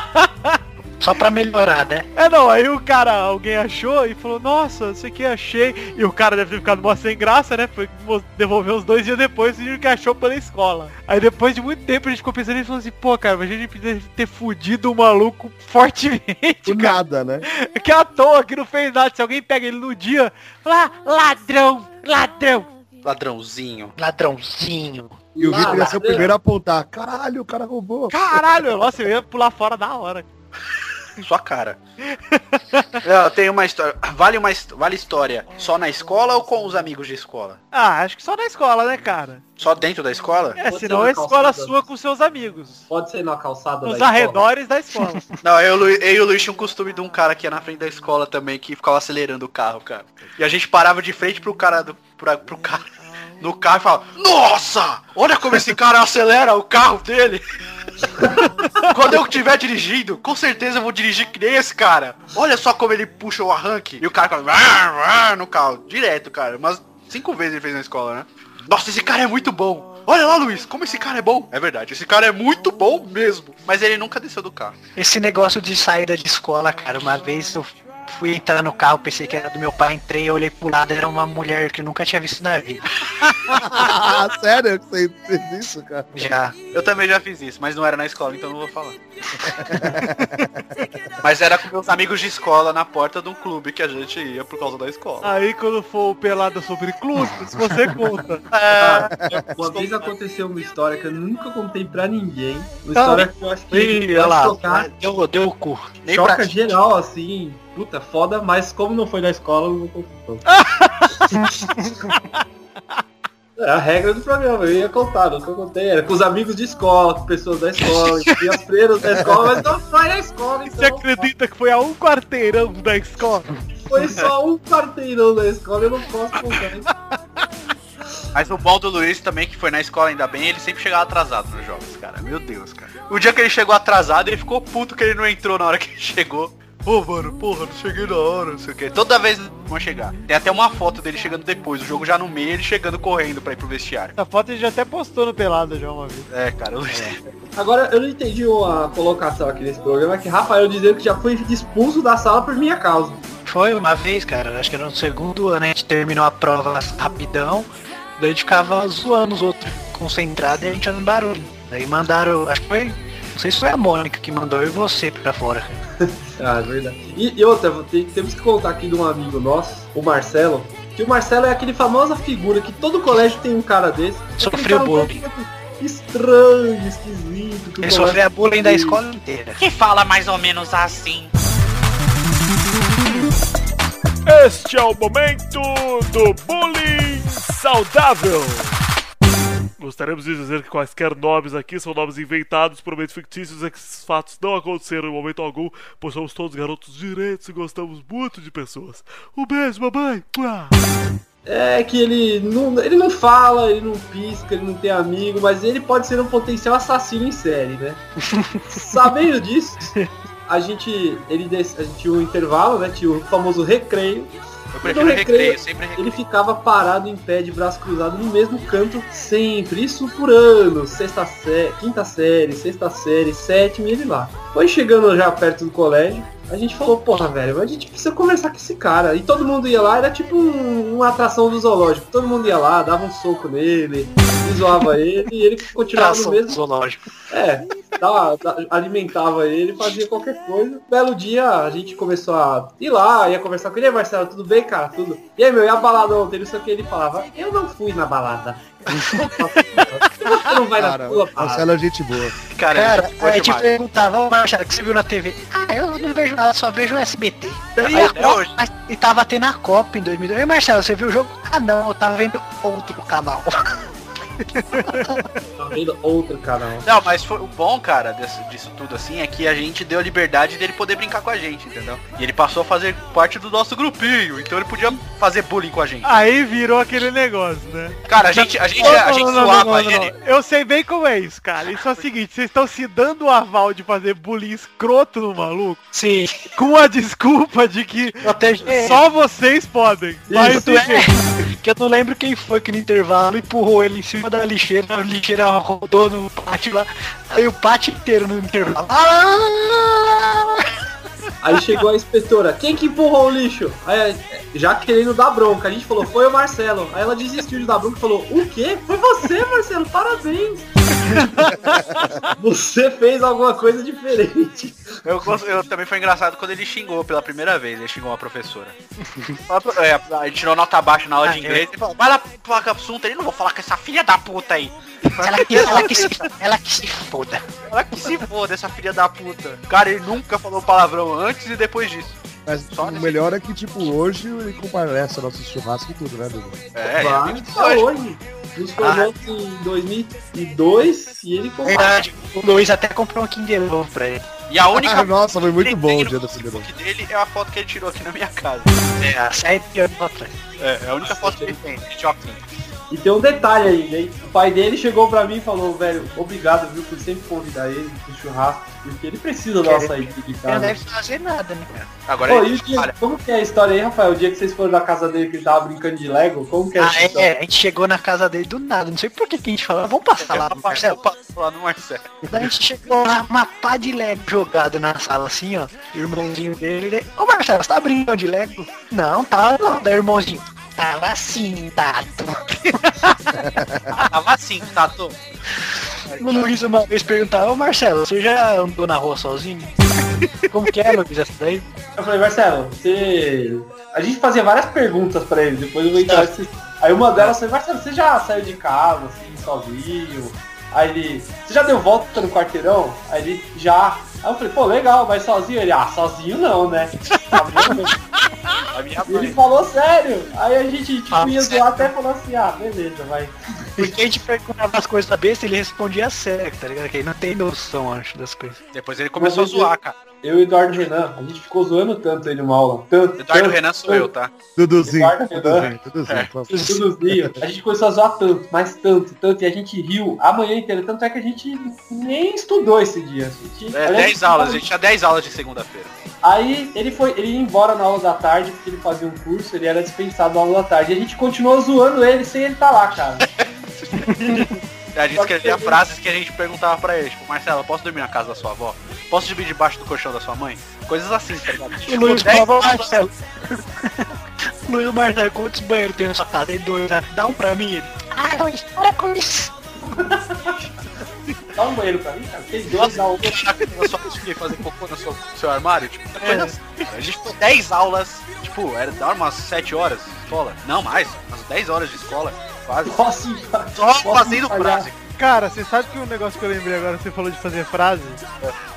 (laughs) Só pra melhorar, né? É não, aí o cara, alguém achou e falou, nossa, isso aqui achei. E o cara deve ter ficado mó sem graça, né? Foi devolver uns dois dias depois e que achou pela escola. Aí depois de muito tempo a gente ficou pensando e falou assim, pô, cara, mas a gente deve ter fudido o maluco fortemente, Do (laughs) cara. nada, né? Que à toa, que não fez nada. Se alguém pega ele no dia, fala, ah, ladrão, ladrão. Ladrãozinho. Ladrãozinho. E o Vitor ia ser o primeiro a apontar. Caralho, o cara roubou. Caralho, nossa, eu ia pular fora da hora. Sua cara. Eu tenho uma história. Vale uma vale história só na escola ou com os amigos de escola? Ah, acho que só na escola, né, cara? Só dentro da escola? É, Pode senão na é escola calçada. sua com seus amigos. pode ser na calçada Nos da escola. arredores da escola. (laughs) Não, eu, e eu e o Luiz tinha um costume de um cara que ia na frente da escola também que ficava acelerando o carro, cara. E a gente parava de frente pro cara do. Pra, pro cara. No carro e falava, Nossa! Olha como esse cara acelera o carro dele! (laughs) Quando eu estiver dirigindo, com certeza eu vou dirigir que nem esse cara. Olha só como ele puxa o arranque. E o cara no carro. Direto, cara. Mas cinco vezes ele fez na escola, né? Nossa, esse cara é muito bom. Olha lá, Luiz, como esse cara é bom. É verdade, esse cara é muito bom mesmo. Mas ele nunca desceu do carro. Esse negócio de saída de escola, cara, uma vez eu fui entrar no carro, pensei que era do meu pai, entrei, olhei pro lado, era uma mulher que eu nunca tinha visto na vida. (laughs) Sério que você fez isso, cara? Já. Eu também já fiz isso, mas não era na escola, então não vou falar. (laughs) mas era com meus amigos de escola na porta de um clube que a gente ia por causa da escola. Aí quando for o pelado sobre clubes, você conta. (laughs) Uma vez aconteceu uma história que eu nunca contei pra ninguém. Uma história que eu acho que Ih, vai olha lá, chocar, deu, deu o cu. Nem choca pra- geral, assim. Puta, foda, mas como não foi na escola, eu não vou contar. (laughs) É a regra do programa, eu ia contar, eu contei. Era com os amigos de escola, com pessoas da escola, e as freiras da escola, mas não foi na escola, Você então acredita que foi a um quarteirão da escola? foi só um quarteirão da escola, eu não posso contar. Mas o bom do Luiz também, que foi na escola ainda bem, ele sempre chegava atrasado nos jogos, cara. Meu Deus, cara. O dia que ele chegou atrasado, ele ficou puto que ele não entrou na hora que ele chegou. Ô, mano, porra, não cheguei na hora, não sei o que. Toda vez vão chegar. Tem até uma foto dele chegando depois, o jogo já no meio, ele chegando correndo pra ir pro vestiário. Essa foto ele já até postou no Pelada já uma vez. É, cara, o Luiz. Agora, eu não entendi uma colocação aqui nesse programa, que Rafael dizendo que já foi expulso da sala por minha causa. Foi uma vez, cara, acho que era no segundo ano, a gente terminou a prova rapidão, daí a gente ficava zoando os outros concentrado e a gente fazendo barulho. Daí mandaram, acho que foi, não sei se foi a Mônica que mandou eu e você pra fora. (laughs) Ah, é verdade. E, e outra, temos que contar aqui de um amigo nosso, o Marcelo, que o Marcelo é aquele famosa figura que todo colégio tem um cara desse. Sofreu cara um bullying. pouco Estranho, esquisito. Ele sofreu a bullying da escola inteira. Que fala mais ou menos assim. Este é o momento do bullying saudável. Gostaríamos de dizer que quaisquer nomes aqui são nomes inventados, puramente fictícios, e que esses fatos não aconteceram em momento algum, pois somos todos garotos direitos e gostamos muito de pessoas. Um beijo, mamãe! É que ele não, ele não fala, ele não pisca, ele não tem amigo, mas ele pode ser um potencial assassino em série, né? (laughs) Sabendo disso, a gente, ele, a gente tinha um intervalo, né? Tinha o famoso recreio. Eu prefiro recreio, sempre recreio. Ele ficava parado em pé de braço cruzado no mesmo canto sempre, isso por anos, sexta série, quinta série, sexta série, sétima e ele lá. Foi chegando já perto do colégio, a gente falou, porra, velho, a gente precisa conversar com esse cara. E todo mundo ia lá, era tipo um- uma atração do zoológico. Todo mundo ia lá, dava um soco nele, zoava ele, e ele continuava no mesmo zoológico. é, dava- da- alimentava ele, fazia qualquer coisa. Belo dia a gente começou a ir lá, ia conversar com ele, e Marcelo, tudo bem, cara? Tudo. E aí, meu, e a balada ontem? Não sei o que ele falava, eu não fui na balada. Você não vai Cara, na tua balada. Marcelo é gente boa. Cara, Cara, ele foi aí te demais. perguntava, ô Marcelo, o que você viu na TV? Ah, eu não vejo nada, só vejo o SBT. E, a até Copa- hoje. mas- e tava tendo a Copa em 2002. E Marcelo, você viu o jogo? Ah não, eu tava vendo outro canal. (laughs) Tá vendo outro canal. Não, mas foi o bom, cara, desse- disso tudo assim, é que a gente deu a liberdade dele poder brincar com a gente, entendeu? E ele passou a fazer parte do nosso grupinho, então ele podia fazer bullying com a gente. Aí virou aquele negócio, né? Cara, a gente, a gente, Não, a não, gente não, zoava não, não, ele. não. Eu sei bem como é isso, cara. Isso é o seguinte, vocês estão se dando o aval de fazer bullying escroto no maluco Sim, com a desculpa de que protege só vocês podem. Mas Isso é, que eu não lembro quem foi que no intervalo empurrou ele em cima da lixeira, a lixeira rodou no pátio lá, aí o pátio inteiro no intervalo. Ah! Aí chegou a inspetora, quem que empurrou o lixo? Aí, já querendo dar bronca, a gente falou, foi o Marcelo. Aí ela desistiu de dar bronca e falou, o quê? Foi você, Marcelo, parabéns. (laughs) você fez alguma coisa diferente. Eu, gosto- eu também foi engraçado quando ele xingou pela primeira vez, ele xingou uma professora. É, a gente tirou nota baixa na aula de inglês e falou, vai lá placa assunto ele, não vou falar com essa filha da puta aí. Ela que, ela, que se, ela que se foda. Ela que se foda, essa filha da puta. Cara, ele nunca falou palavrão antes e depois disso. Mas Só o nesse- melhor é que, tipo, hoje ele comparece nosso churrasco e tudo, né, Dudu? É, Vai, ele tá hoje. A gente formou em 2002 e ele comprou. Verdade, o Luiz até comprou um Kinder novo pra ele. E a única Ah, nossa, foi muito bom o dia da primeira. Facebook dele é a foto que ele tirou aqui na minha casa. É, há sete anos atrás. É, é a única foto que ele tem, de shopping. E tem um detalhe ainda, hein? O pai dele chegou pra mim e falou, velho, obrigado, viu, por sempre convidar ele pro churrasco, porque ele precisa dar uma saída de Ele não casa. deve fazer nada, né, cara? Agora Pô, ele dia, como que é a história aí, Rafael? O dia que vocês foram na casa dele que ele tava brincando de Lego, como que é Ah, essa história? é, a gente chegou na casa dele do nada, não sei por que, que a gente falou, vamos passar lá no Marcelo. lá no Marcelo. Daí a gente chegou lá, uma pá de Lego jogado na sala assim, ó. Irmãozinho dele, ele, ô Marcelo, você tá brincando de Lego? Não, tá não, daí irmãozinho. Tava assim, Tato. (laughs) Tava assim, Tato. O Luiz uma vez perguntava, ô Marcelo, você já andou na rua sozinho? Como que é, Luiz, essa daí? Eu falei, Marcelo, você... A gente fazia várias perguntas pra ele, depois eu vou entrar... Aí uma delas foi, Marcelo, você já saiu de casa, assim, sozinho? Aí ele, você já deu volta no quarteirão? Aí ele, já. Aí eu falei, pô, legal, mas sozinho? Ele, ah, sozinho não, né? A minha E ele mãe. falou sério. Aí a gente, tipo, Ah, ia zoar até falou assim, ah, beleza, vai. Porque a gente perguntava as coisas da besta ele respondia sério, tá ligado? Que ele não tem noção, acho, das coisas. Depois ele começou a Mas zoar, cara. Eu e o Eduardo Renan, a gente ficou zoando tanto ele numa aula. Tanto, Eduardo tanto, Renan sou eu, tá? Duduzinho, Eduardo Duduzinho, Duduzinho. É. A gente começou a zoar tanto, mas tanto, tanto, e a gente riu a manhã inteira, tanto é que a gente nem estudou esse dia. A gente, É, aliás, 10 aulas, a gente tinha 10 aulas de segunda-feira. Aí ele foi, ele ia embora na aula da tarde, porque ele fazia um curso, ele era dispensado na aula da tarde. E a gente continuou zoando ele sem ele estar lá, cara. (laughs) A gente escrevia frases que a gente perguntava pra ele, tipo, Marcelo, posso dormir na casa da sua avó? Posso dormir debaixo do colchão da sua mãe? Coisas assim, tá ligado? Tipo, (laughs) Luiz 10 falava, aulas- Marcelo. Luiz Marcelo, quantos banheiros tem na sua casa? Ele dois, né? dá um pra mim. Ele, ah, Luiz, para com isso. (laughs) Dá um banheiro pra mim, cara. Tem dois, dá um. na sua cozinha fazer cocô no seu, no seu armário, tipo, coisa assim. A gente foi 10 aulas, tipo, era dar umas 7 horas de escola. Não mais, umas 10 horas de escola, quase. Só Posso fazendo falhar? frase. Cara, você sabe que um negócio que eu lembrei agora, você falou de fazer frase?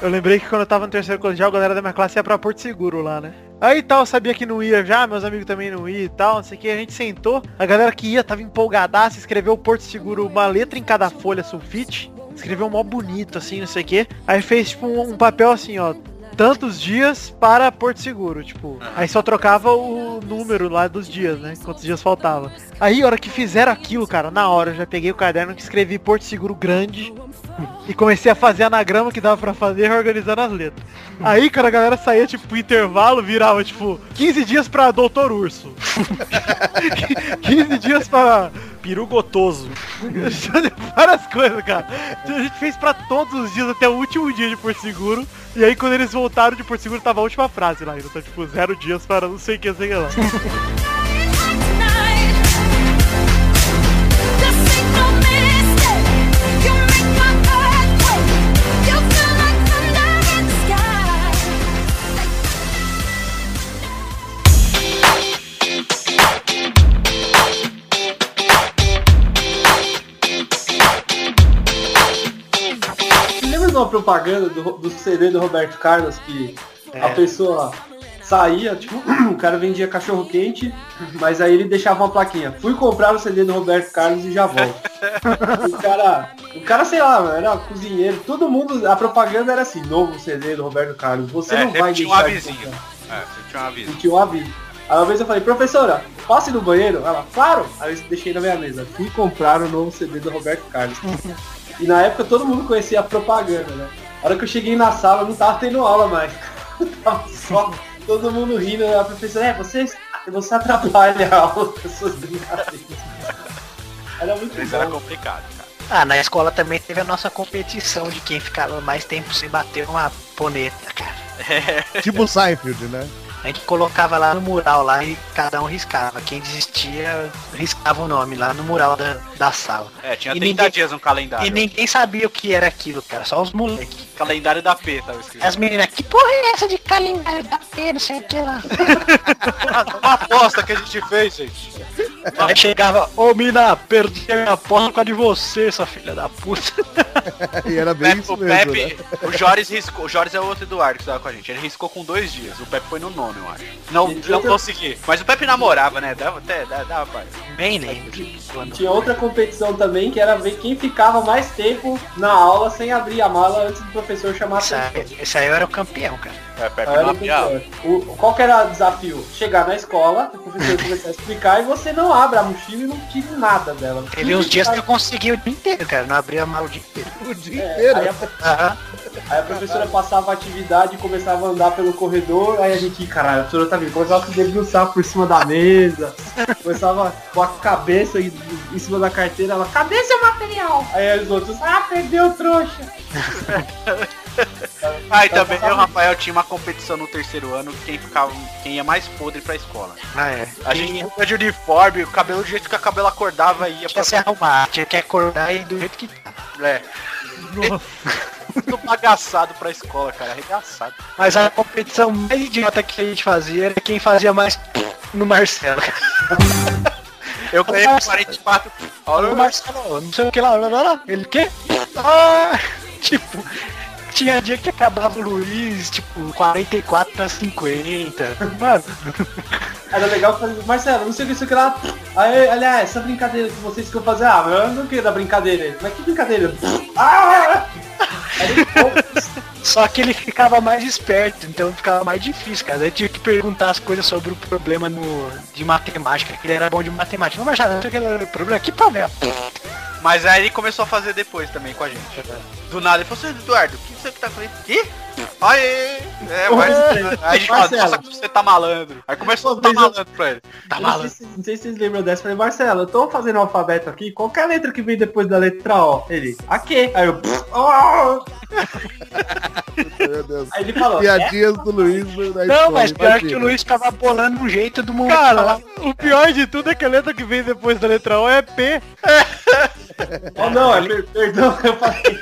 Eu lembrei que quando eu tava no terceiro colegial, a galera da minha classe ia pra Porto Seguro lá, né? Aí tal, eu sabia que não ia já, meus amigos também não iam e tal, não sei o que, a gente sentou, a galera que ia tava empolgadaça, escreveu Porto Seguro, uma letra em cada folha sulfite, escreveu mó bonito, assim, não sei o que. Aí fez tipo um, um papel assim, ó, tantos dias para Porto Seguro, tipo. Aí só trocava o número lá dos dias, né? Quantos dias faltava. Aí, a hora que fizeram aquilo, cara, na hora, eu já peguei o caderno que escrevi Porto Seguro grande e comecei a fazer anagrama que dava pra fazer organizando as letras. Aí, cara, a galera saía, tipo, pro intervalo, virava, tipo, 15 dias pra Doutor Urso. (laughs) 15 dias pra Peru gotoso. várias coisas, cara. Então, a gente fez pra todos os dias até o último dia de Porto Seguro. E aí quando eles voltaram de Porto Seguro tava a última frase lá ainda. Tá tipo zero dias para não sei o que, sei o que lá. Propaganda do, do CD do Roberto Carlos que a pessoa saía, tipo, (clears throat) o cara vendia cachorro quente, mas aí ele deixava uma plaquinha. Fui comprar o CD do Roberto Carlos e já volto. (laughs) o cara, o cara, sei lá, era cozinheiro, todo mundo, a propaganda era assim, novo CD do Roberto Carlos. Você É, não vai tinha um deixar de. É, tinha um aviso. Tinha um aviso. Aí uma vez eu falei, professora, passe no banheiro? Ela, claro! Aí eu deixei na minha mesa. Fui comprar o novo CD do Roberto Carlos. (laughs) e na época todo mundo conhecia a propaganda, né? A hora que eu cheguei na sala, não tava tendo aula mais. (laughs) tava só todo mundo rindo. A professora, é, você, você atrapalha a aula com as suas brincadeiras. Era muito era bom. complicado, cara. Ah, na escola também teve a nossa competição de quem ficava mais tempo sem bater uma poneta, cara. (laughs) Tipo Seinfeld, né? A gente colocava lá no mural lá e cada um riscava. Quem desistia, riscava o nome lá no mural da, da sala. É, tinha E 30 ninguém- dias no calendário. E ninguém sabia o que era aquilo, cara. Só os moleques. Calendário da P tava escrito. As meninas, que porra é essa de calendário da P, não sei o que lá. (laughs) Uma aposta que a gente fez, gente. Aí chegava, ô mina, perdi a minha aposta por causa de você, sua filha da puta. (laughs) E era bem Pepe- isso o Pepe, né? o Joris riscou. O Joris é o outro Eduardo que tava com a gente. Ele riscou com dois dias. O Pepe foi no nono, eu acho. Não, E não outra- consegui. Mas o Pepe namorava, né? Dava até, dava, pra... Bem lembro. Quando... Tinha outra competição também, que era ver quem ficava mais tempo na aula sem abrir a mala antes do professor chamar a Esse atenção. aí, esse aí eu era o campeão, cara. É, Pepe era o qual que era o desafio? Chegar na escola, o professor começar a explicar e você não abre a mochila e não tire nada dela. Teve uns dias que eu consegui o dia inteiro, cara. Não abria a mala o dia inteiro. O dia É, inteiro. aí, a. (laughs) aí a professora passava a atividade e começava a andar pelo corredor, aí a gente, "Ih, caralho, a professora tá vindo, começava a se debruçar por cima da mesa, começava com a cabeça em, em cima da carteira, ela, cadê seu material? Aí os outros, ah, perdeu trouxa. Ah, e também eu e o Rafael tinha uma competição no terceiro ano, quem ficava, quem ia mais podre pra escola. Ah, é. A gente ia de uniforme, o cabelo do jeito que o cabelo acordava ia Tinha pra que se arrumar, tinha que acordar e do jeito que tá. É. Tudo bagaçado pra escola, cara, arregaçado. Mas a competição mais idiota que a gente fazia era quem fazia mais no Marcelo. Eu ganhei com 44. Olha O Marcelo, não sei o que lá, lá, lá. Ele o quê? Ah, (laughs) tipo, tinha dia que acabava o Luiz, tipo, 44 pra 50. Mano, Era legal fazer, Marcelo, não sei o que, não sei o que lá. Aí, aliás, essa brincadeira que vocês ficam fazendo, ah, eu não queria da brincadeira. Mas que brincadeira? Ah! Só que ele ficava mais esperto, então ficava mais difícil, cara. Eu tinha que perguntar as coisas sobre o problema no, de matemática, que ele era bom de matemática. Não, Marcelo, não sei o que era o problema. Que problema? Mas aí ele começou a fazer depois também com a gente. Do nada ele falou assim, Eduardo, o que você que tá fazendo? Quê? Aê! É, mas. Aí a gente fala, nossa, como você tá malandro. Aí começou a tá pra ele. Tá não, sei malandro. se, não sei se vocês lembram dessa. Falei, Marcelo, eu tô fazendo o alfabeto aqui. Qual que é a letra que vem depois da letra O? Ele, a quê? Aí eu, "Ah!" Meu Deus. Aí ele falou, é? Piadinhas do Luiz Não, mas pior imagina. que o Luiz ficava bolando um jeito do mundo Cara, o pior de tudo é que a letra que vem depois da letra O é P. (laughs) oh não, é per- perdão, eu falei.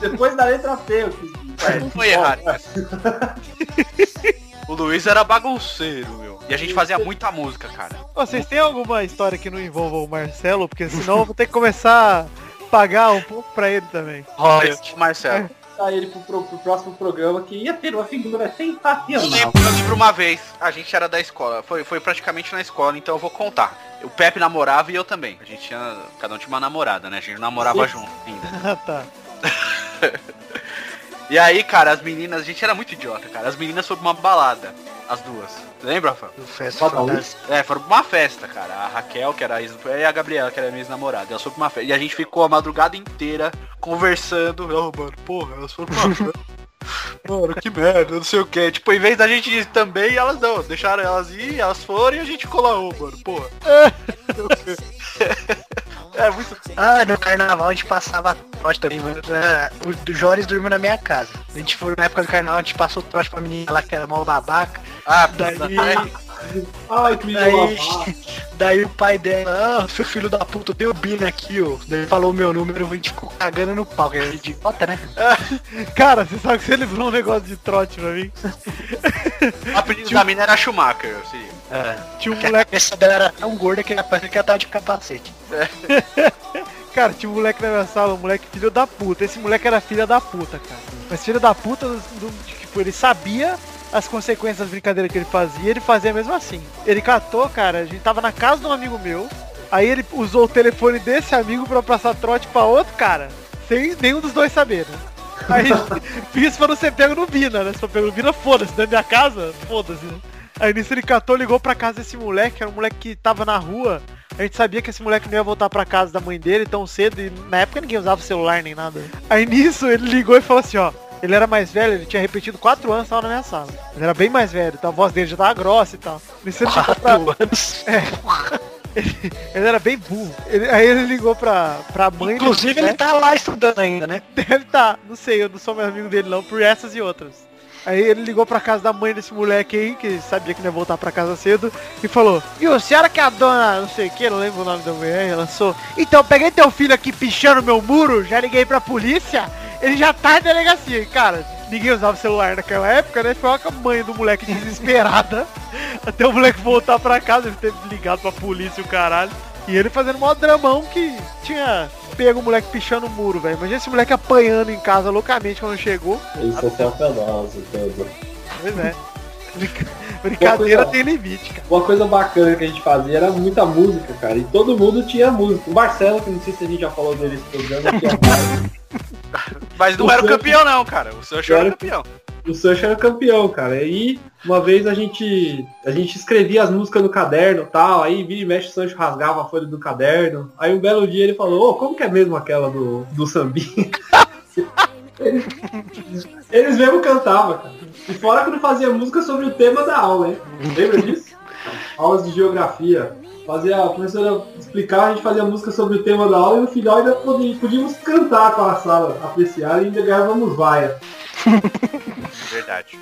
depois da letra P, eu dizer. Não foi errado. (laughs) O Luiz era bagunceiro, meu. E a gente fazia muita música, cara. Vocês têm alguma história que não envolva o Marcelo? Porque senão eu vou ter que começar a pagar um pouco pra ele também. Olha, Marcelo. Tá ele pro, pro- pro próximo programa que ia ter uma figura Eu sensacional. lembro, eu lembro uma vez, a gente era da escola, foi, foi praticamente na escola, então eu vou contar. O Pepe namorava e eu também. A gente tinha, cada um tinha uma namorada, né? A gente namorava junto ainda. (laughs) Ah, tá. (laughs) E aí, cara, as meninas, a gente era muito idiota, cara. As meninas foram pra uma balada, as duas. Lembra, Rafael? festa fantasia. É, foram pra uma festa, cara. A Raquel, que era a ex e a Gabriela, que era a minha ex-namorada. Elas foram pra uma festa. E a gente ficou a madrugada inteira conversando. Oh, mano, porra, elas foram pra uma festa. (laughs) Mano, que merda, não sei o que. Tipo, em vez da gente ir também, elas não. Deixaram elas ir, elas foram e a gente ficou lá, mano, porra. (laughs) (laughs) É muito. Ah, no carnaval a gente passava trote também, mano. O Joris dormiu na minha casa. A gente foi na época do carnaval, a gente passou trote pra menina lá que era mal babaca. Ah, Daí, Ai, que daí, daí o pai dela, ah, seu filho da puta, o Bina aqui, ó. Daí ele falou o meu número, a gente ficou cagando no pau, que era idiota, né? (laughs) Cara, você sabe que você livrou um negócio de trote pra mim? (laughs) O apelido da mina era Schumacher, assim. Tinha um a moleque, cabeça dela era tão gorda que ela parecia que ela tava de capacete. (laughs) cara, tinha um moleque na minha sala, um moleque filho da puta. Esse moleque era filho da puta, cara. Mas filho da puta, do, do- tipo, ele sabia as consequências das brincadeiras que ele fazia, ele fazia mesmo assim. Ele catou, cara, a gente tava na casa de um amigo meu, aí ele usou o telefone desse amigo pra passar trote pra outro cara, sem nenhum dos dois saber, né? Aí (laughs) fiz pra não ser pego no Bina, né? Se for pego no Bina, foda-se, da minha casa, foda-se, né? Aí nisso ele catou, ligou pra casa desse moleque, era um moleque que tava na rua. A gente sabia que esse moleque não ia voltar pra casa da mãe dele tão cedo e na época ninguém usava celular nem nada. Aí nisso ele ligou e falou assim, ó. Ele era mais velho, ele tinha repetido quatro anos, tava na minha sala. Ele era bem mais velho, então a voz dele já tava grossa e tal. Ele ligou pra, Quatro anos. ele, ele era bem burro. Ele- aí ele ligou pra, pra mãe Inclusive dele, ele tá lá estudando ainda, né? (laughs) Deve tá, não sei, eu não sou mais amigo dele não, por essas e outras. Aí ele ligou pra casa da mãe desse moleque aí, que sabia que não ia voltar pra casa cedo, e falou, e o senhora que é a dona, não sei o que, não lembro o nome da mulher, ela sou. Então, peguei teu filho aqui pichando meu muro, já liguei pra polícia, ele já tá na delegacia. Cara, ninguém usava celular naquela época, né? Foi a mãe do moleque desesperada, (laughs) até o moleque voltar pra casa, ele teve ligado pra polícia o caralho. E ele fazendo mó dramão que tinha pego o moleque pichando o muro, velho. Imagina esse moleque apanhando em casa loucamente quando chegou. Isso é self-penoso, tudo. Pois é. (laughs) Brinca- Brincadeira coisa- tem limite, cara. Uma coisa bacana que a gente fazia era muita música, cara. E todo mundo tinha música. O Marcelo, que não sei se a gente já falou dele nesse programa, tinha. Mas não O era o campeão, não, cara. O Sancho era o Era- campeão. O Sancho era campeão, cara. E aí, uma vez a gente a gente escrevia as músicas no caderno e tal, aí vira e mexe o Sancho rasgava a folha do caderno. Aí um belo dia ele falou, ô, como que é mesmo aquela do, do sambinha? eles, (laughs) eles mesmo cantavam, cara. E fora que não fazia música sobre o tema da aula, hein? Lembra disso? Aulas de geografia. Fazia, a professora explicava, a gente fazia música sobre o tema da aula e no final ainda podíamos, podíamos cantar com a sala, apreciar e ainda ganhávamos vaia. Verdade.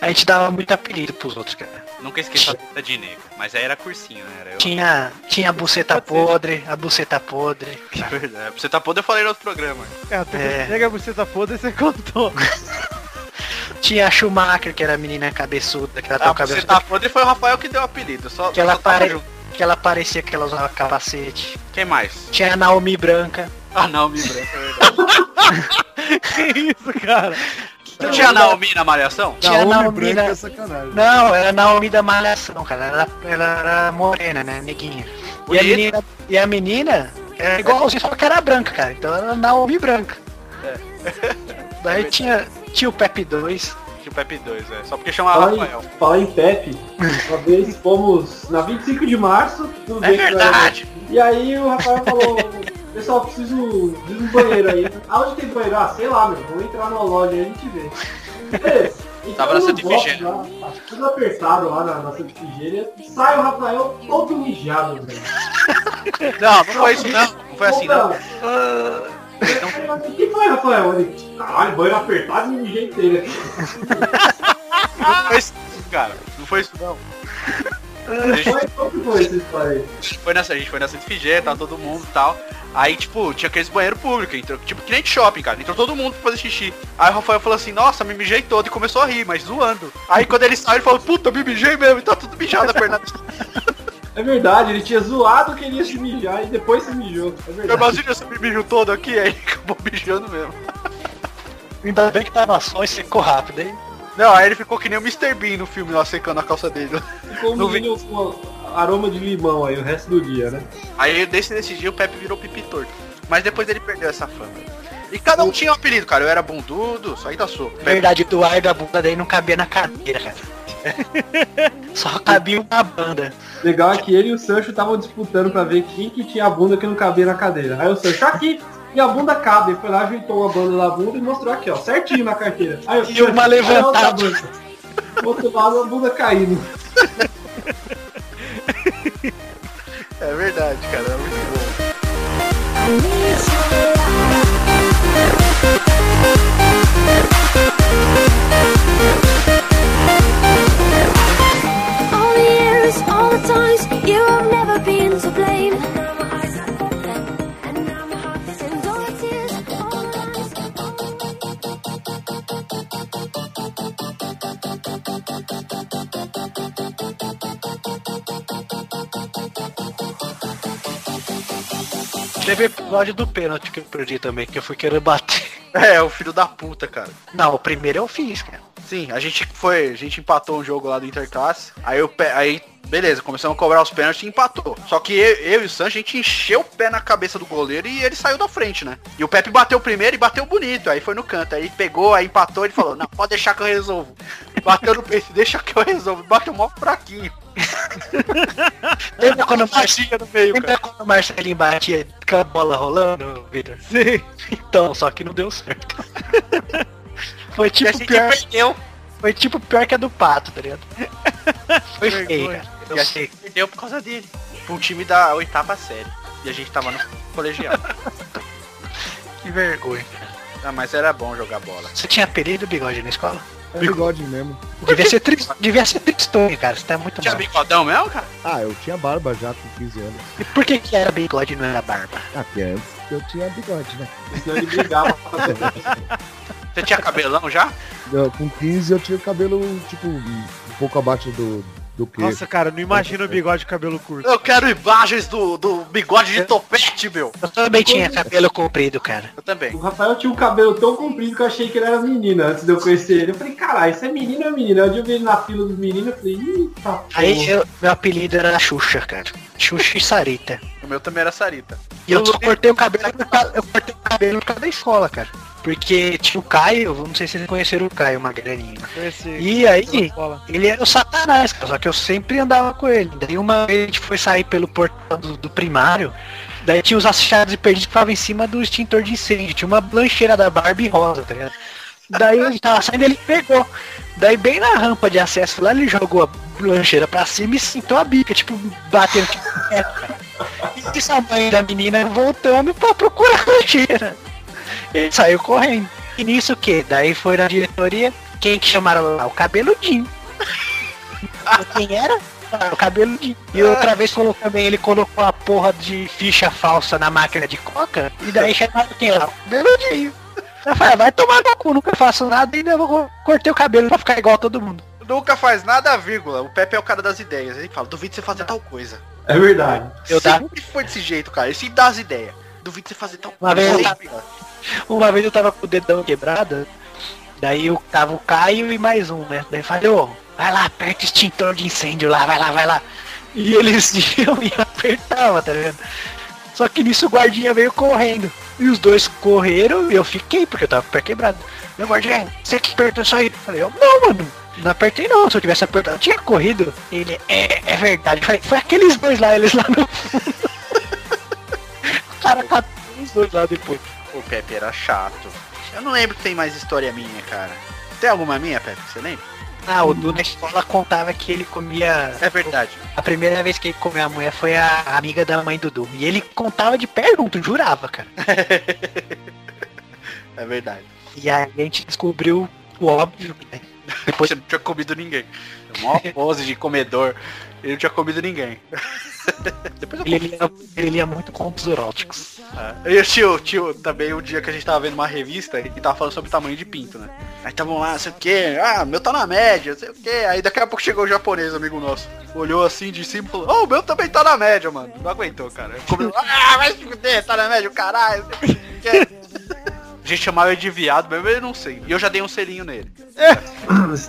A gente dava muito apelido pros outros, cara. Nunca esqueça a teta de negro. Mas aí era cursinho, né? Era eu. Tinha, tinha a buceta podre, a buceta podre. (laughs) É verdade. Você tá podendo, eu falei no outro programa. É, até É. pega a buceta podre e você contou. (laughs) Tinha a Schumacher, que era a menina cabeçuda, que ela Ah, o cabelo você tá podre foi o Rafael que deu o apelido. Só, que ela, só tava pare... que ela parecia que ela usava capacete. Quem mais? Tinha a Naomi Branca. Ah, não, me branca, é verdade. (laughs) que isso, cara? Não tinha a Naomi na malhação? Tinha a Naomi Naomi branca na- é sacanagem. Não, era a Naomi da Malhação, cara. Ela, ela era morena, né? Neguinha. E a menina, e a menina era igualzinha, só que era branca, cara. Então era Naomi branca. Daí tinha, tinha o Pepe 2. O Pepe 2, é. Só porque chamava Fala Rafael. em, fala em Pepe, uma vez fomos na 25 de março, tudo É era- verdade. E aí o Rafael falou, pessoal, preciso de um banheiro aí. Aonde tem banheiro? Ah, sei lá, meu, vamos entrar numa loja aí e a gente vê. Beleza. Tava na no Santa box Ifigênia. lá, Tudo apertado lá na, na Santa Ifigênia. Sai o Rafael todo mijado, velho. Não, não foi isso não. Não foi assim não. O que foi, Rafael? Ele, caralho, banheiro apertado e mijei inteiro aqui. Não foi isso, cara. Não foi isso não. A gente Foi, como que foi essa história aí? foi nessa, a gente foi nessa FG, tava todo mundo e tal. Aí, tipo, tinha aqueles banheiro público, entrou, tipo, que nem de shopping, cara. Entrou todo mundo pra fazer xixi. Aí o Rafael falou assim, nossa, me mijei todo e começou a rir, mas zoando. Aí quando ele saiu, ele falou, puta, me mijei mesmo, e tá tudo mijado a perna. É verdade, ele tinha zoado que ele ia se mijar e depois se mijou. É verdade. Imagina esse mijo todo aqui, aí (laughs) acabou mijando mesmo. Ainda bem que tava só e secou rápido, hein? Não, aí ele ficou que nem o Mr. Bean no filme lá secando a calça dele. Ficou um menino com aroma de limão aí o resto do dia, né? Aí desse, desse dia o Pepe virou pipi torto. Mas depois ele perdeu essa fama. E cada um tinha um apelido, cara. Eu era bundudo, só aí tá sua. Na verdade, do ar da bunda dele não cabia na cadeira, cara. (laughs) Só cabia uma banda. Legal é que ele e o Sancho estavam disputando pra ver quem que tinha a bunda que não cabia na cadeira. Aí o Sancho aqui. E a bunda cabe. Ele foi lá, ajeitou uma banda da bunda e mostrou aqui, ó, certinho na carteira. Aí, o E uma outra levantada. bunda. Do outro lado a bunda caindo. É verdade, cara. É muito bom. Episódio do pênalti que eu perdi também, que eu fui querer bater. (laughs) É, o filho da puta, cara. Não, o primeiro eu fiz, cara. Sim, a gente foi, a gente empatou um jogo lá do Interclasse. Aí o pé, aí beleza, começamos a cobrar os pênaltis e empatou. Só que eu, eu e o Sancho, a gente encheu o pé na cabeça do goleiro e ele saiu da frente, né? E o Pepe bateu primeiro e bateu bonito, aí foi no canto. Aí pegou, aí empatou e falou: "Não, pode deixar que eu resolvo". Bateu no peito, deixa que eu resolvo. Bateu mó fraquinho. Lembra quando no meio, lembra cara. quando o Marcelinho batia com a bola rolando, Vitor? Sim. Então, só que não deu certo. (laughs) Foi tipo pior, perdeu. foi tipo pior que a do pato, tá ligado? Foi feio, cara. E Eu a sei. gente perdeu por causa dele. Pra um time da oitava série. E a gente tava no colegial. Que vergonha. Ah, mas era bom jogar bola. Você tinha apelido bigode na escola? É bigode mesmo. Devia ser, tri... Devia ser tristonho, cara. Você tá muito Tinha mal. bigodão mesmo, cara? Ah, eu tinha barba já com 15 anos. E por que que era bigode e não era barba? Ah, porque antes eu tinha bigode, né? Senão ele brigava isso. Você tinha cabelão já? Eu, com 15 eu tinha o cabelo, tipo, um pouco abaixo do, do que. Nossa, cara, não imagina o bigode de cabelo curto. Eu quero imagens do, do bigode de topete, meu. Eu também tinha cabelo comprido, cara. Eu também. O Rafael tinha um cabelo tão comprido que eu achei que ele era menina antes de eu conhecer ele. Eu falei, caralho, isso é menino ou é menina? Eu vi ele na fila dos meninos eu falei, ih, tá Aí porra. eu- meu apelido era Xuxa, cara. Xuxa e Sarita. O meu também era Sarita. E eu só cortei o cabelo por causa, eu cortei o cabelo por causa da escola, cara. Porque tinha o Caio, não sei se vocês conheceram o Caio Magrelinho. E aí, ele era o satanás, cara, só que eu sempre andava com ele. Daí uma vez a gente foi sair pelo portão do, do primário, daí tinha os achados e perdidos que ficavam em cima do extintor de incêndio. Tinha uma lancheira da Barbie rosa, tá ligado? Daí a gente tava saindo ele pegou. Daí bem na rampa de acesso lá ele jogou a lancheira pra cima e sentou a bica, tipo, batendo tipo, (laughs) é, cara. E a mãe da menina voltando pra procurar a lancheira. Ele saiu correndo. E nisso o que? Daí foi na diretoria, quem que chamaram lá? O cabeludinho. (laughs) quem era? Ah, o cabeludinho. E outra vez colocou também, ele colocou a porra de ficha falsa na máquina de coca. E daí chamaram quem lá? O cabeludinho. Eu falei, ah, vai tomar no cu, nunca faço nada e ainda vou cortei o cabelo pra ficar igual a todo mundo. Nunca faz nada, vírgula. O Pepe é o cara das ideias. Ele fala, duvido você fazer tal coisa. É verdade. Eu dá- Sempre foi desse jeito, cara. Ele sempre dá as ideias. Duvido você fazer tal Uma vez. Uma vez eu tava com o dedão quebrado, daí eu tava o Caio e mais um, né? Daí eu falei, ô, vai lá, aperta o extintor de incêndio lá, vai lá, vai lá. E eles (laughs) iam e apertava, tá vendo? Só que nisso o guardinha veio correndo. E os dois correram e eu fiquei, porque eu tava com o pé quebrado. Meu guardinha, você que apertou isso aí? Falei, eu, não, mano, não apertei não, se eu tivesse apertado, eu tinha corrido. Ele, é, é verdade. Falei, foi aqueles dois lá, eles lá no fundo. (laughs) o cara catou os dois lá depois. O Pepe era chato. Eu não lembro que tem mais história minha, cara. Tem alguma minha, Pepe? Você lembra? Ah, o Du na escola contava que ele comia. É verdade. A primeira vez que ele comeu a mulher foi a amiga da mãe do Du. E ele contava de pergunta, jurava, cara. (laughs) É verdade. E aí a gente descobriu o óbvio, né? Depois (laughs) Você não tinha comido ninguém. Mó (laughs) pose de comedor. Ele não tinha comido ninguém. (laughs) Depois Ele lia, ele lia muito contos eróticos. É. E o tio, tio, também o dia que a gente tava vendo uma revista e tava falando sobre o tamanho de pinto, né? Aí estavam lá, sei o que, ah, meu tá na média, sei o que. Aí daqui a pouco chegou o japonês, amigo nosso. Olhou assim de cima e falou, oh, o meu também tá na média, mano. Não aguentou, cara. Comeu, ah, vai se fuder, tá na média, o caralho. sei o quê. A gente chamava ele de viado, mesmo eu não sei. E eu já dei um selinho nele.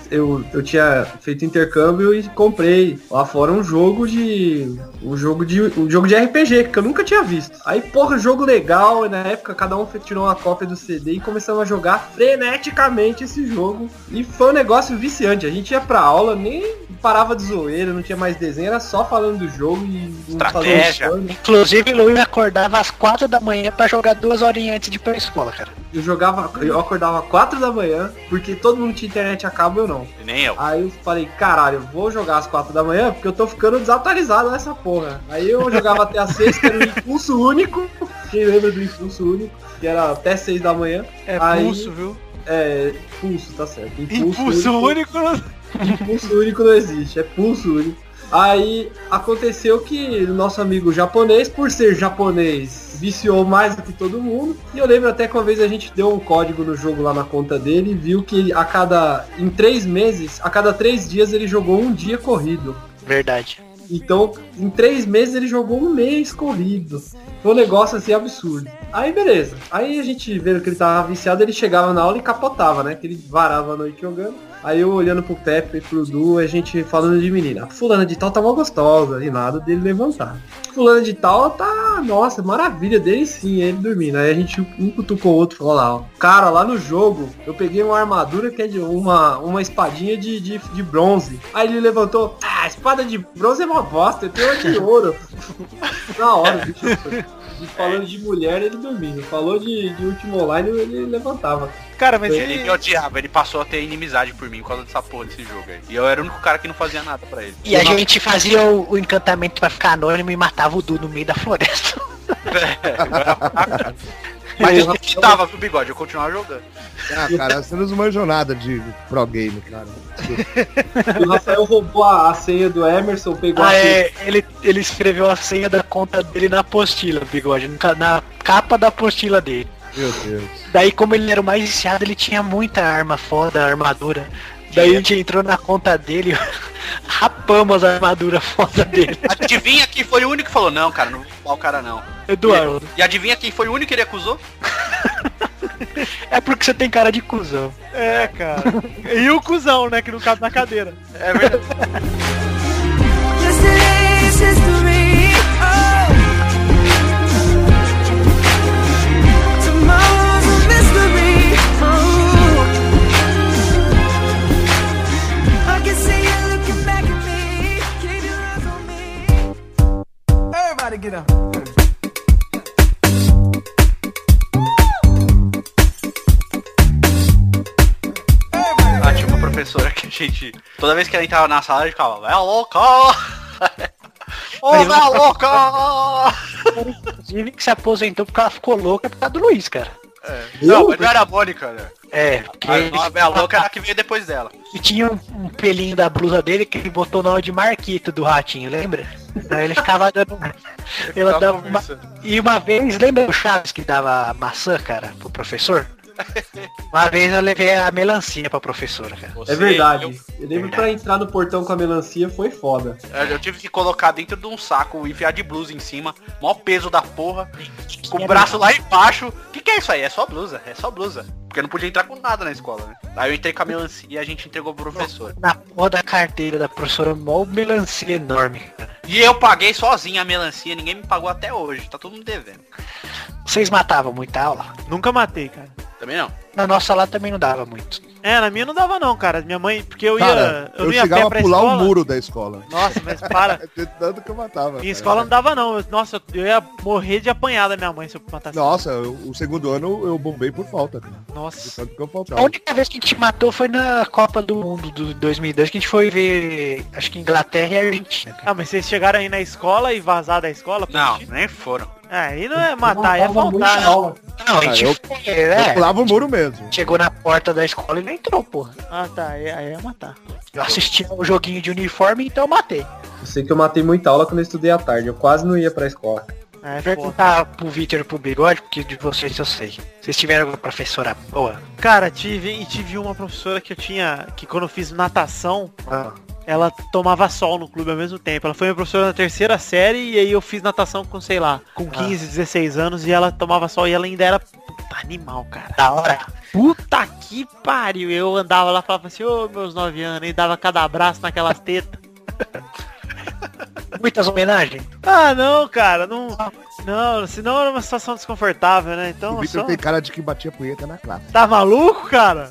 eu, eu tinha feito intercâmbio e comprei lá fora um jogo de. Um jogo de. Um jogo de RPG, que eu nunca tinha visto. Aí, porra, jogo legal, e na época cada um tirou uma cópia do CD e começamos a jogar freneticamente esse jogo. E foi um negócio viciante. A gente ia pra aula, nem parava de zoeira, não tinha mais desenho, era só falando do jogo e Estratégia. Inclusive, o Luiz acordava às quatro da manhã pra jogar duas horinhas antes de ir pra escola, cara. Eu jogava, eu acordava 4 da manhã, porque todo mundo tinha internet a cabo, eu não. E nem eu. Aí eu falei, caralho, eu vou jogar às 4 da manhã porque eu tô ficando desatualizado nessa porra. Aí eu jogava até às (laughs) 6, que era o impulso único. Quem lembra do impulso único? Que era até 6 da manhã. É Aí- pulso, viu? É, pulso, tá certo. Impulso único. Impulso único não existe, é pulso único. Aí aconteceu que o nosso amigo japonês, por ser japonês, viciou mais do que todo mundo. E eu lembro até que uma vez a gente deu um código no jogo lá na conta dele e viu que a cada. em três meses, a cada três dias ele jogou um dia corrido. Verdade. Então, em três meses ele jogou um mês corrido. Foi um negócio assim absurdo. Aí beleza. Aí a gente vendo que ele tava viciado, ele chegava na aula e capotava, né? Que ele varava a noite jogando. Aí eu olhando pro Pepe e pro Du, a gente falando de menina. Fulana de tal tá mó gostosa. E nada dele levantar. Fulana de tal tá, nossa, maravilha dele sim, ele dormindo. Aí a gente um cutucou o outro falou lá, ó. Cara, lá no jogo, eu peguei uma armadura que é de uma, uma espadinha de, de, de bronze. Aí ele levantou, ah, espada de bronze é uma bosta, eu tenho uma de ouro. Na hora, bicho falando de mulher, ele dormindo. Falou de, de último online, ele levantava. Cara, mas Ele ele... me odiava, ele passou a ter inimizade por mim por causa dessa porra desse jogo aí. E eu era o único cara que não fazia nada pra ele. E a gente fazia o, o encantamento pra ficar anônimo e matava o Du no meio da floresta. (laughs) (laughs) Mas eu tava, viu, bigode? Eu continuava jogando. Ah, cara, você não manjou nada de pro game, cara. O Rafael roubou a, a senha do Emerson, pegou Ah, a senha. é, ele, ele escreveu a senha da conta dele na apostila, bigode, na capa da apostila dele. Meu Deus. Daí, como ele era o mais viciado, ele tinha muita arma foda, armadura. Daí a gente entrou na conta dele, (laughs) rapamos a armadura foda dele. (laughs) Adivinha quem foi o único que falou, não, cara, não vou o cara não. Eduardo, E adivinha quem foi o único que ele acusou? (laughs) é porque você tem cara de cuzão. É, cara. E o cuzão, né, que não cabe na cadeira. É verdade. Everybody get up. Ah, tinha uma professora que a gente. Toda vez que ela entrava na sala, a gente ficava, vai louca! (laughs) Ô, vai louca! Inclusive que se aposentou porque ela ficou louca por causa do Luiz, cara. Não, mas não era a Mônica, né? É, porque A, ele, a, a louca era a que veio depois dela. e tinha um, um pelinho da blusa dele que ele botou o nome de Marquito do ratinho, lembra? Daí ele ficava dando. Ela dava uma... E uma vez, lembra o Chaves que dava maçã, cara, pro professor? (laughs) Uma vez eu levei a melancia pra professora, cara. É verdade. Eu lembro que pra entrar no portão com a melancia foi foda. Eu, eu tive que colocar dentro de um saco, enfiar de blusa em cima, maior peso da porra, com o braço lá embaixo. O que, que é isso aí? É só blusa, é só blusa. Porque eu não podia entrar com nada na escola, né? Aí eu entrei com a melancia e a gente entregou pro professor. Na porra da carteira da professora, mó melancia enorme, cara. E eu paguei sozinho a melancia, ninguém me pagou até hoje, tá todo mundo devendo. Vocês matavam muita aula? Nunca matei, cara. Também não. Na nossa lá também não dava muito. É, na minha não dava não, cara. Minha mãe, porque eu Cara, ia, eu eu, ia chegava a pular escola. o muro da escola. Nossa, mas (laughs) para. De tanto que eu matava. Minha cara. escola não dava não. Eu- Nossa, eu ia morrer de apanhar da minha mãe se eu matasse. Nossa, eu- o segundo ano eu bombei por falta, cara. Nossa. tanto que eu A única vez que a gente matou foi na Copa do Mundo do 2002, que a gente foi ver, acho que Inglaterra e Argentina. cara. Ah, mas vocês chegaram aí na escola e vazar da escola? Não, nem foram. Aí não é matar, é faltar. né? Não, a Ah, gente eu- Eu é, pulava o muro mesmo. chegou na porta da escola e não entrou, porra. Ah, tá. Aí, aí é matar. Eu assisti o joguinho de uniforme, então eu matei. Eu sei que eu matei muita aula quando eu estudei à tarde. Eu quase não ia pra escola. É. Perguntar pro Vitor e pro Bigode, porque de vocês eu sei. Vocês tiveram alguma professora boa? Cara, tive, e tive uma professora que eu tinha, que quando eu fiz natação, Ah, ela tomava sol no clube ao mesmo tempo. Ela foi minha professora na terceira série e aí eu fiz natação com, sei lá, com 15, 16 anos e ela tomava sol e ela ainda era puta animal, cara. da hora. Puta que pariu. Eu andava lá e falava assim, ô meus 9 anos, e dava cada abraço naquelas tetas. (laughs) Muitas homenagens. Ah, não, cara, não. Não, senão era uma situação desconfortável, né? Então O Victor só... tem cara de que batia punheta na classe. Tá maluco, cara?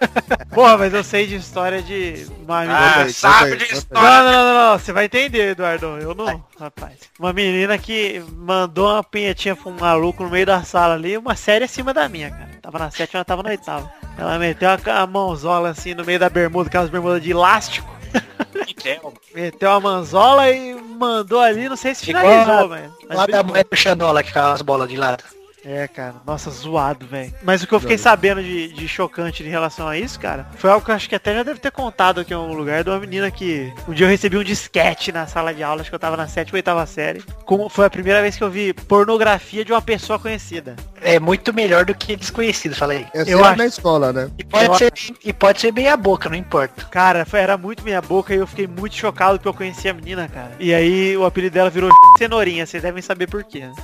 (laughs) Porra, mas eu sei de história de uma menina. Ah, sabe de história. Não, não, não, não, não, você vai entender, Eduardo. Eu não, rapaz. Uma menina que mandou uma pinhetinha pra um maluco no meio da sala ali, uma série acima da minha, cara. Tava na sétima, ela tava na oitava. Ela meteu a, a mãozola assim no meio da bermuda, aquelas bermudas de elástico. Meteu a manzola e mandou ali, não sei se Ficou finalizou, velho. Lá da brincou. mulher do Xanola que caiu as bolas de lado. É, cara, nossa, zoado, velho. Mas o que eu fiquei sabendo de, de chocante em relação a isso, cara, foi algo que eu acho que até já deve ter contado aqui em algum lugar de uma menina que um dia eu recebi um disquete na sala de aula, acho que eu tava na sétima ou oitava série. Como foi a primeira vez que eu vi pornografia de uma pessoa conhecida. É muito melhor do que desconhecido, falei. É Eu acho- na escola, né? E pode, Eu ser, e pode ser bem a boca, não importa. Cara, foi, era muito minha boca e eu fiquei muito chocado porque eu conhecia a menina, cara. E aí o apelido dela virou (laughs) Cenourinha, vocês devem saber por quê. né?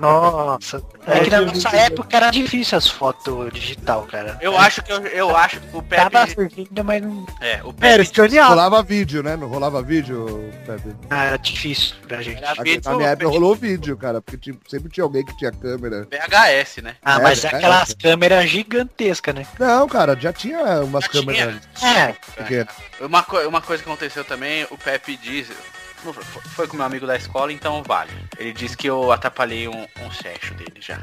Nossa. É, É, que na eu nossa época era difícil as fotos digital, cara. Eu acho que eu, eu acho que o Pepe. Tava servindo, mas não É, o É, Pepe. era escaneado. Rolava vídeo, né? Não rolava vídeo, Pepe? ah, era difícil pra gente. Era vídeo na minha época rolou vídeo, cara, porque tinha- sempre tinha alguém que tinha câmera. VHS, né? Ah, É, mas é, aquelas câmeras gigantescas, né? Não, cara, já tinha umas Já câmeras É, pequenas. Uma, co- uma coisa que aconteceu também, o Pepe diz. Foi- com meu amigo da escola, então vale. Ele disse que eu atrapalhei um, um sexo dele já.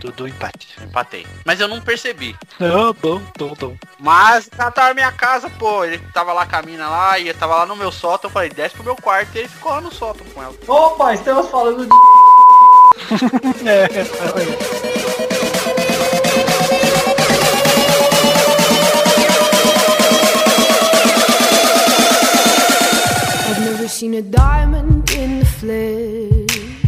tudo empate. Eu empatei. Mas eu não percebi. Não, bom, bom, bom. Mas tava na minha casa, pô. Ele tava lá com a mina lá e eu tava lá no meu sótão. Eu falei, desce pro meu quarto. E ele ficou lá no sótão com ela. Opa, estamos falando de. I've (laughs) seen a diamond in the flesh.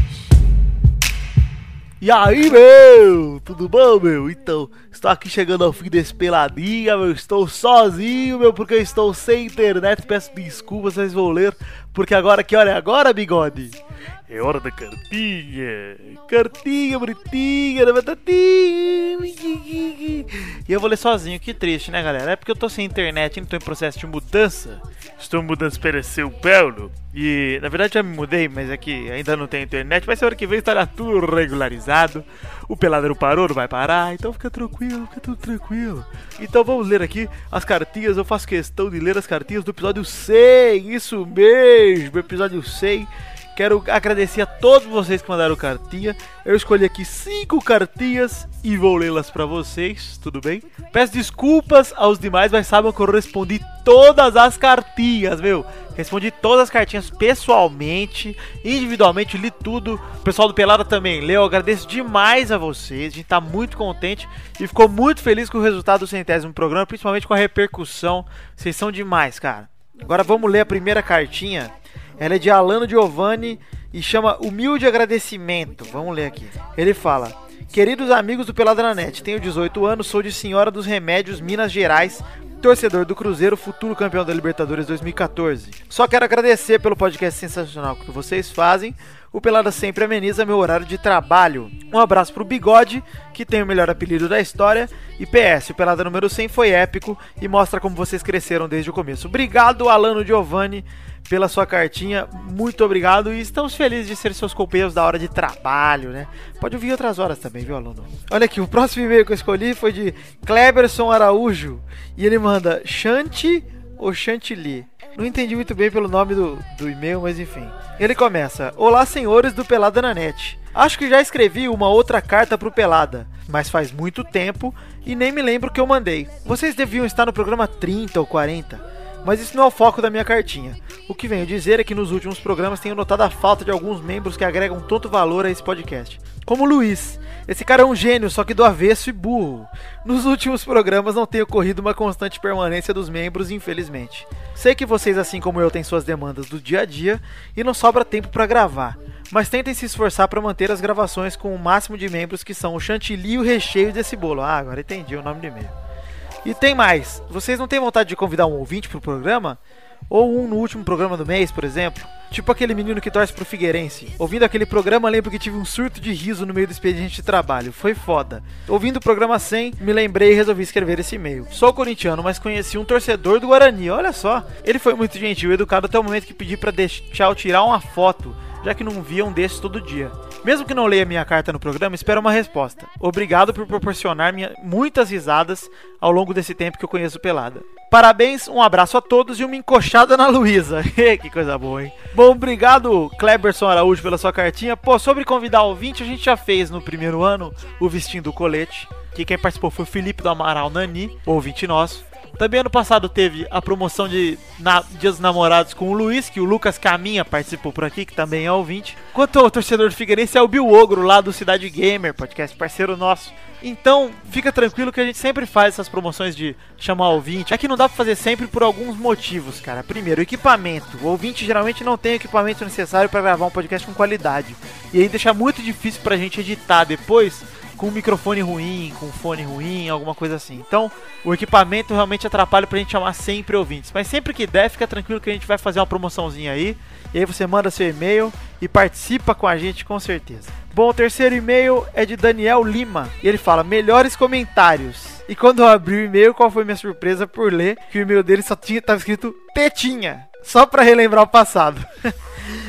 E aí, meu? Tudo bom, meu? Então, estou aqui chegando ao fim desse peladinha, meu. Estou sozinho, meu, porque eu estou sem internet. Peço desculpas, vocês vão ler. Porque agora, que hora é agora, bigode? É hora da cartinha. Cartinha bonitinha, da batatinha. E eu vou ler sozinho, que triste, né, galera? É porque eu tô sem internet, não tô em processo de mudança. Estou mudando para São Paulo. E, na verdade, já me mudei, mas é que ainda não tem internet. Mas semana que vem estará tudo regularizado. O Peladeiro parou, não vai parar. Então fica tranquilo, fica tudo tranquilo. Então vamos ler aqui as cartinhas. Eu faço questão de ler as cartinhas do episódio 100. Isso mesmo, episódio 100. Quero agradecer a todos vocês que mandaram cartinha. Eu escolhi aqui cinco cartinhas e vou lê-las pra vocês, tudo bem? Peço desculpas aos demais, mas saibam que eu respondi todas as cartinhas, meu. Respondi todas as cartinhas pessoalmente, individualmente, li tudo. O pessoal do Pelada também leu. Eu agradeço demais a vocês. A gente tá muito contente e ficou muito feliz com o resultado do centésimo programa, principalmente com a repercussão. Vocês são demais, cara. Agora vamos ler a primeira cartinha. Ela é de Alano Giovanni e chama Humilde Agradecimento. Vamos ler aqui. Ele fala: Queridos amigos do Peladranet, tenho 18 anos, sou de Senhora dos Remédios, Minas Gerais, torcedor do Cruzeiro, futuro campeão da Libertadores 2014. Só quero agradecer pelo podcast sensacional que vocês fazem. O Pelada sempre ameniza meu horário de trabalho. Um abraço pro Bigode, que tem o melhor apelido da história. E PS, o Pelada número 100 foi épico e mostra como vocês cresceram desde o começo. Obrigado, Alano Giovanni, pela sua cartinha. Muito obrigado e estamos felizes de ser seus companheiros da hora de trabalho, né? Pode ouvir outras horas também, viu, aluno? Olha aqui, o próximo e-mail que eu escolhi foi de Kleberson Araújo e ele manda Chante ou Chantilly. Não entendi muito bem pelo nome do, do e-mail, mas enfim. Ele começa: Olá, senhores do Pelada na Net. Acho que já escrevi uma outra carta pro Pelada, mas faz muito tempo e nem me lembro que eu mandei. Vocês deviam estar no programa 30 ou 40. Mas isso não é o foco da minha cartinha. O que venho dizer é que nos últimos programas tenho notado a falta de alguns membros que agregam tanto valor a esse podcast. Como o Luiz. Esse cara é um gênio, só que do avesso e burro. Nos últimos programas não tem ocorrido uma constante permanência dos membros, infelizmente. Sei que vocês, assim como eu, têm suas demandas do dia a dia e não sobra tempo pra gravar. Mas tentem se esforçar para manter as gravações com o máximo de membros que são o chantilly e o recheio desse bolo. Ah, agora entendi o nome do e-mail. E tem mais. Vocês não têm vontade de convidar um ouvinte pro programa? Ou um no último programa do mês, por exemplo? Tipo aquele menino que torce pro Figueirense. Ouvindo aquele programa, lembro que tive um surto de riso no meio do expediente de trabalho. Foi foda. Ouvindo o programa 100, me lembrei e resolvi escrever esse e-mail. Sou corintiano, mas conheci um torcedor do Guarani. Olha só. Ele foi muito gentil e educado até o momento que pedi pra deixar eu tirar uma foto, já que não via um desses todo dia. Mesmo que não leia minha carta no programa, espero uma resposta. Obrigado por proporcionar minha muitas risadas ao longo desse tempo que eu conheço Pelada. Parabéns, um abraço a todos e uma encoxada na Luísa. (laughs) que coisa boa, hein? Bom, obrigado, Kleberson Araújo, pela sua cartinha. Pô, sobre convidar ouvinte, a gente já fez no primeiro ano o Vestindo o Colete. Que quem participou foi o Felipe do Amaral Nani, ouvinte nosso. Também ano passado teve a promoção de na, Dias dos Namorados com o Luiz, que o Lucas Caminha participou por aqui, que também é ouvinte. Quanto ao torcedor do Figueirense, é o Bill Ogro, lá do Cidade Gamer, podcast parceiro nosso. Então, fica tranquilo que a gente sempre faz essas promoções de chamar ouvinte. É que não dá pra fazer sempre por alguns motivos, cara. Primeiro, equipamento. O ouvinte geralmente não tem o equipamento necessário para gravar um podcast com qualidade. E aí deixa muito difícil pra gente editar depois com um microfone ruim, com um fone ruim, alguma coisa assim. Então, o equipamento realmente atrapalha pra gente chamar sempre ouvintes. Mas sempre que der, fica tranquilo que a gente vai fazer uma promoçãozinha aí. E aí você manda seu e-mail e participa com a gente com certeza. Bom, o terceiro e-mail é de Daniel Lima. E ele fala: melhores comentários. E quando eu abri o e-mail, qual foi minha surpresa por ler que o e-mail dele só tinha tava escrito Tetinha, só pra relembrar o passado. (laughs)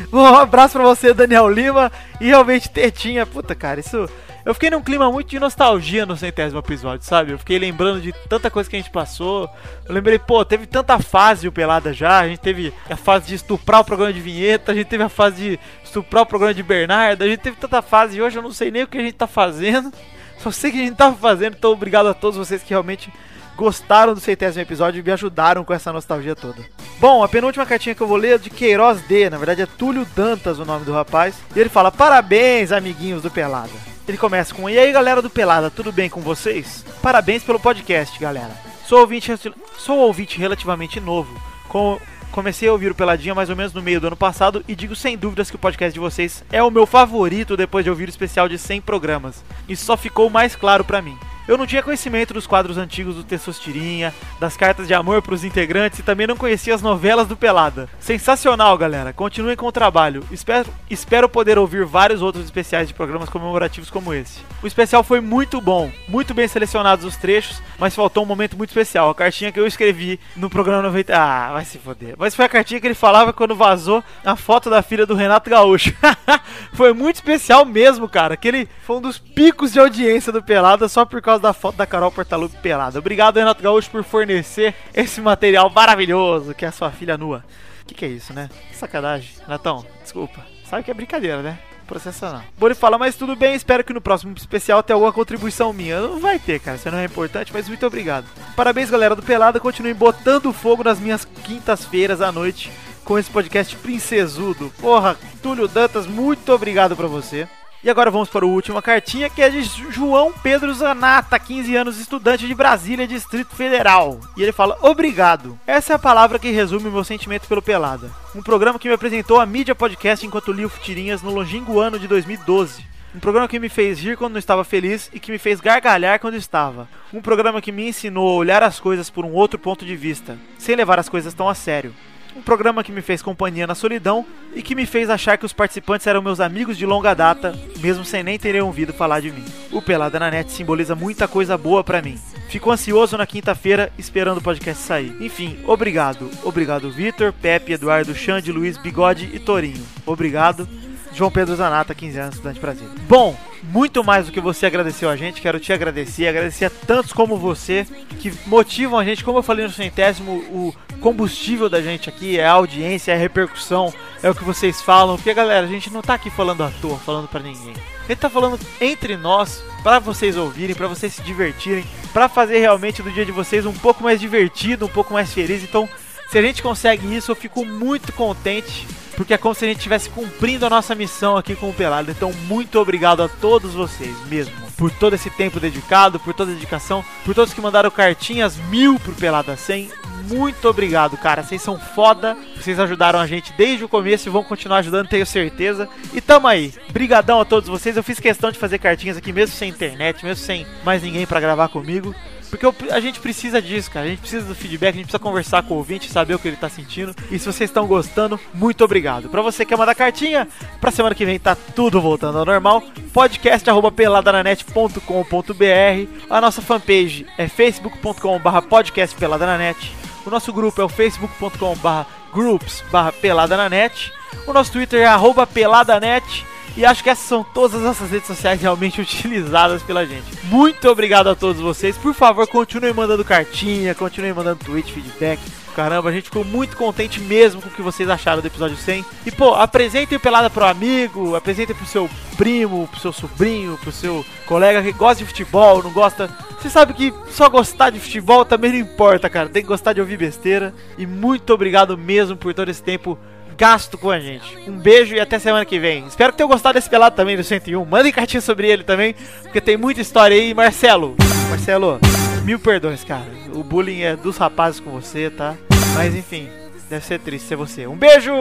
Bom, um abraço pra você, Daniel Lima. E realmente, Tetinha, puta cara, isso eu fiquei num clima muito de nostalgia no centésimo episódio, sabe? Eu fiquei lembrando de tanta coisa que a gente passou. Eu lembrei, pô, teve tanta fase o Pelada já. A gente teve a fase de estuprar o programa de vinheta, a gente teve a fase de estuprar o programa de Bernardo, a gente teve tanta fase e hoje eu não sei nem o que a gente tá fazendo. (laughs) Só sei que a gente tava fazendo, então obrigado a todos vocês que realmente gostaram do centésimo episódio e me ajudaram com essa nostalgia toda. Bom, a penúltima cartinha que eu vou ler é de Queiroz D, na verdade é Túlio Dantas o nome do rapaz. E ele fala: Parabéns, amiguinhos do Pelada. Ele começa com: E aí, galera do Pelada, tudo bem com vocês? Parabéns pelo podcast, galera. Sou ouvinte, sou ouvinte relativamente novo. Com, comecei a ouvir o Peladinha mais ou menos no meio do ano passado e digo sem dúvidas que o podcast de vocês é o meu favorito depois de ouvir o especial de 100 programas. Isso só ficou mais claro pra mim. Eu não tinha conhecimento dos quadros antigos do Tessostirinha, das cartas de amor pros integrantes e também não conhecia as novelas do Pelada. Sensacional, galera. Continuem com o trabalho. Espero, espero poder ouvir vários outros especiais de programas comemorativos como esse. O especial foi muito bom, muito bem selecionados os trechos, mas faltou um momento muito especial. A cartinha que eu escrevi no programa 90. Ah, vai se foder. Mas foi a cartinha que ele falava quando vazou a foto da filha do Renato Gaúcho. (laughs) foi muito especial mesmo, cara. Aquele foi um dos picos de audiência do Pelada só por causa da foto da Carol Portalupe pelada. Obrigado, Renato Gaúcho, por fornecer esse material maravilhoso que é a sua filha nua. O que, que é isso, né? Que sacanagem. Renatão, desculpa. Sabe que é brincadeira, né? Processa não. Vou lhe falar, mas tudo bem, espero que no próximo especial tenha alguma contribuição minha. Não vai ter, cara, isso não é importante, mas muito obrigado. Parabéns, galera do Pelada, continuem botando fogo nas minhas quintas-feiras à noite com esse podcast princesudo. Porra, Túlio Dantas, muito obrigado pra você. E agora vamos para a última cartinha, que é de João Pedro Zanata, 15 anos, estudante de Brasília, Distrito Federal. E ele fala: Obrigado. Essa é a palavra que resume meu sentimento pelo Pelada. Um programa que me apresentou a mídia podcast enquanto li o Futirinhas no longínquo ano de 2012. Um programa que me fez rir quando não estava feliz e que me fez gargalhar quando estava. Um programa que me ensinou a olhar as coisas por um outro ponto de vista, sem levar as coisas tão a sério. Um programa que me fez companhia na solidão e que me fez achar que os participantes eram meus amigos de longa data, mesmo sem nem terem ouvido falar de mim. O Pelada na Net simboliza muita coisa boa pra mim. Fico ansioso na quinta-feira esperando o podcast sair. Enfim, obrigado. Obrigado, Vitor, Pepe, Eduardo, Xande, Luiz, Bigode e Torinho. Obrigado. João Pedro Zanata, 15 anos, estudante de Brasília. Bom, muito mais do que você agradeceu a gente, quero te agradecer, agradecer a tantos como você que motivam a gente, como eu falei no centésimo, o combustível da gente aqui é a audiência, é a repercussão, é o que vocês falam, porque galera, a gente não tá aqui falando à toa, falando para ninguém. A gente tá falando entre nós, para vocês ouvirem, para vocês se divertirem, para fazer realmente do dia de vocês um pouco mais divertido, um pouco mais feliz. Então, Se a gente consegue isso, eu fico muito contente, porque é como se a gente estivesse cumprindo a nossa missão aqui com o Pelado. Então, muito obrigado a todos vocês mesmo, por todo esse tempo dedicado, por toda a dedicação, por todos que mandaram cartinhas mil pro Pelada 100. Muito obrigado, cara. Vocês são foda. Vocês ajudaram a gente desde o começo e vão continuar ajudando, tenho certeza. E tamo aí. Brigadão a todos vocês. Eu fiz questão de fazer cartinhas aqui mesmo sem internet, mesmo sem mais ninguém pra gravar comigo. Porque eu- a gente precisa disso, cara. A gente precisa do feedback, a gente precisa conversar com o ouvinte, saber o que ele tá sentindo. E se vocês estão gostando, muito obrigado. Pra você que quer mandar cartinha, pra semana que vem tá tudo voltando ao normal. Podcast peladananet.com.br. A nossa fanpage é facebook.com.br podcast peladananet. O nosso grupo é o facebook.com.br groups barra peladananet. O nosso Twitter é arroba peladanet. E acho que essas são todas as nossas redes sociais realmente (laughs) utilizadas pela gente. Muito obrigado a todos vocês. Por favor, continuem mandando cartinha, continuem mandando tweet, feedback. Caramba, a gente ficou muito contente mesmo com o que vocês acharam do episódio 100. E pô, apresentem o Pelada pro amigo, apresentem pro seu primo, pro seu sobrinho, pro seu colega que gosta de futebol, não gosta. Você sabe que só gostar de futebol também não importa, cara. Tem que gostar de ouvir besteira. E muito obrigado mesmo por todo esse tempo gasto com a gente. Um beijo e até semana que vem. Espero que tenham gostado desse pelado também do 101. Mandem cartinha sobre ele também, porque tem muita história aí. Marcelo, Marcelo, mil perdões, cara. O bullying é dos rapazes com você, tá? Mas enfim, deve ser triste ser você. Um beijo,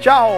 tchau!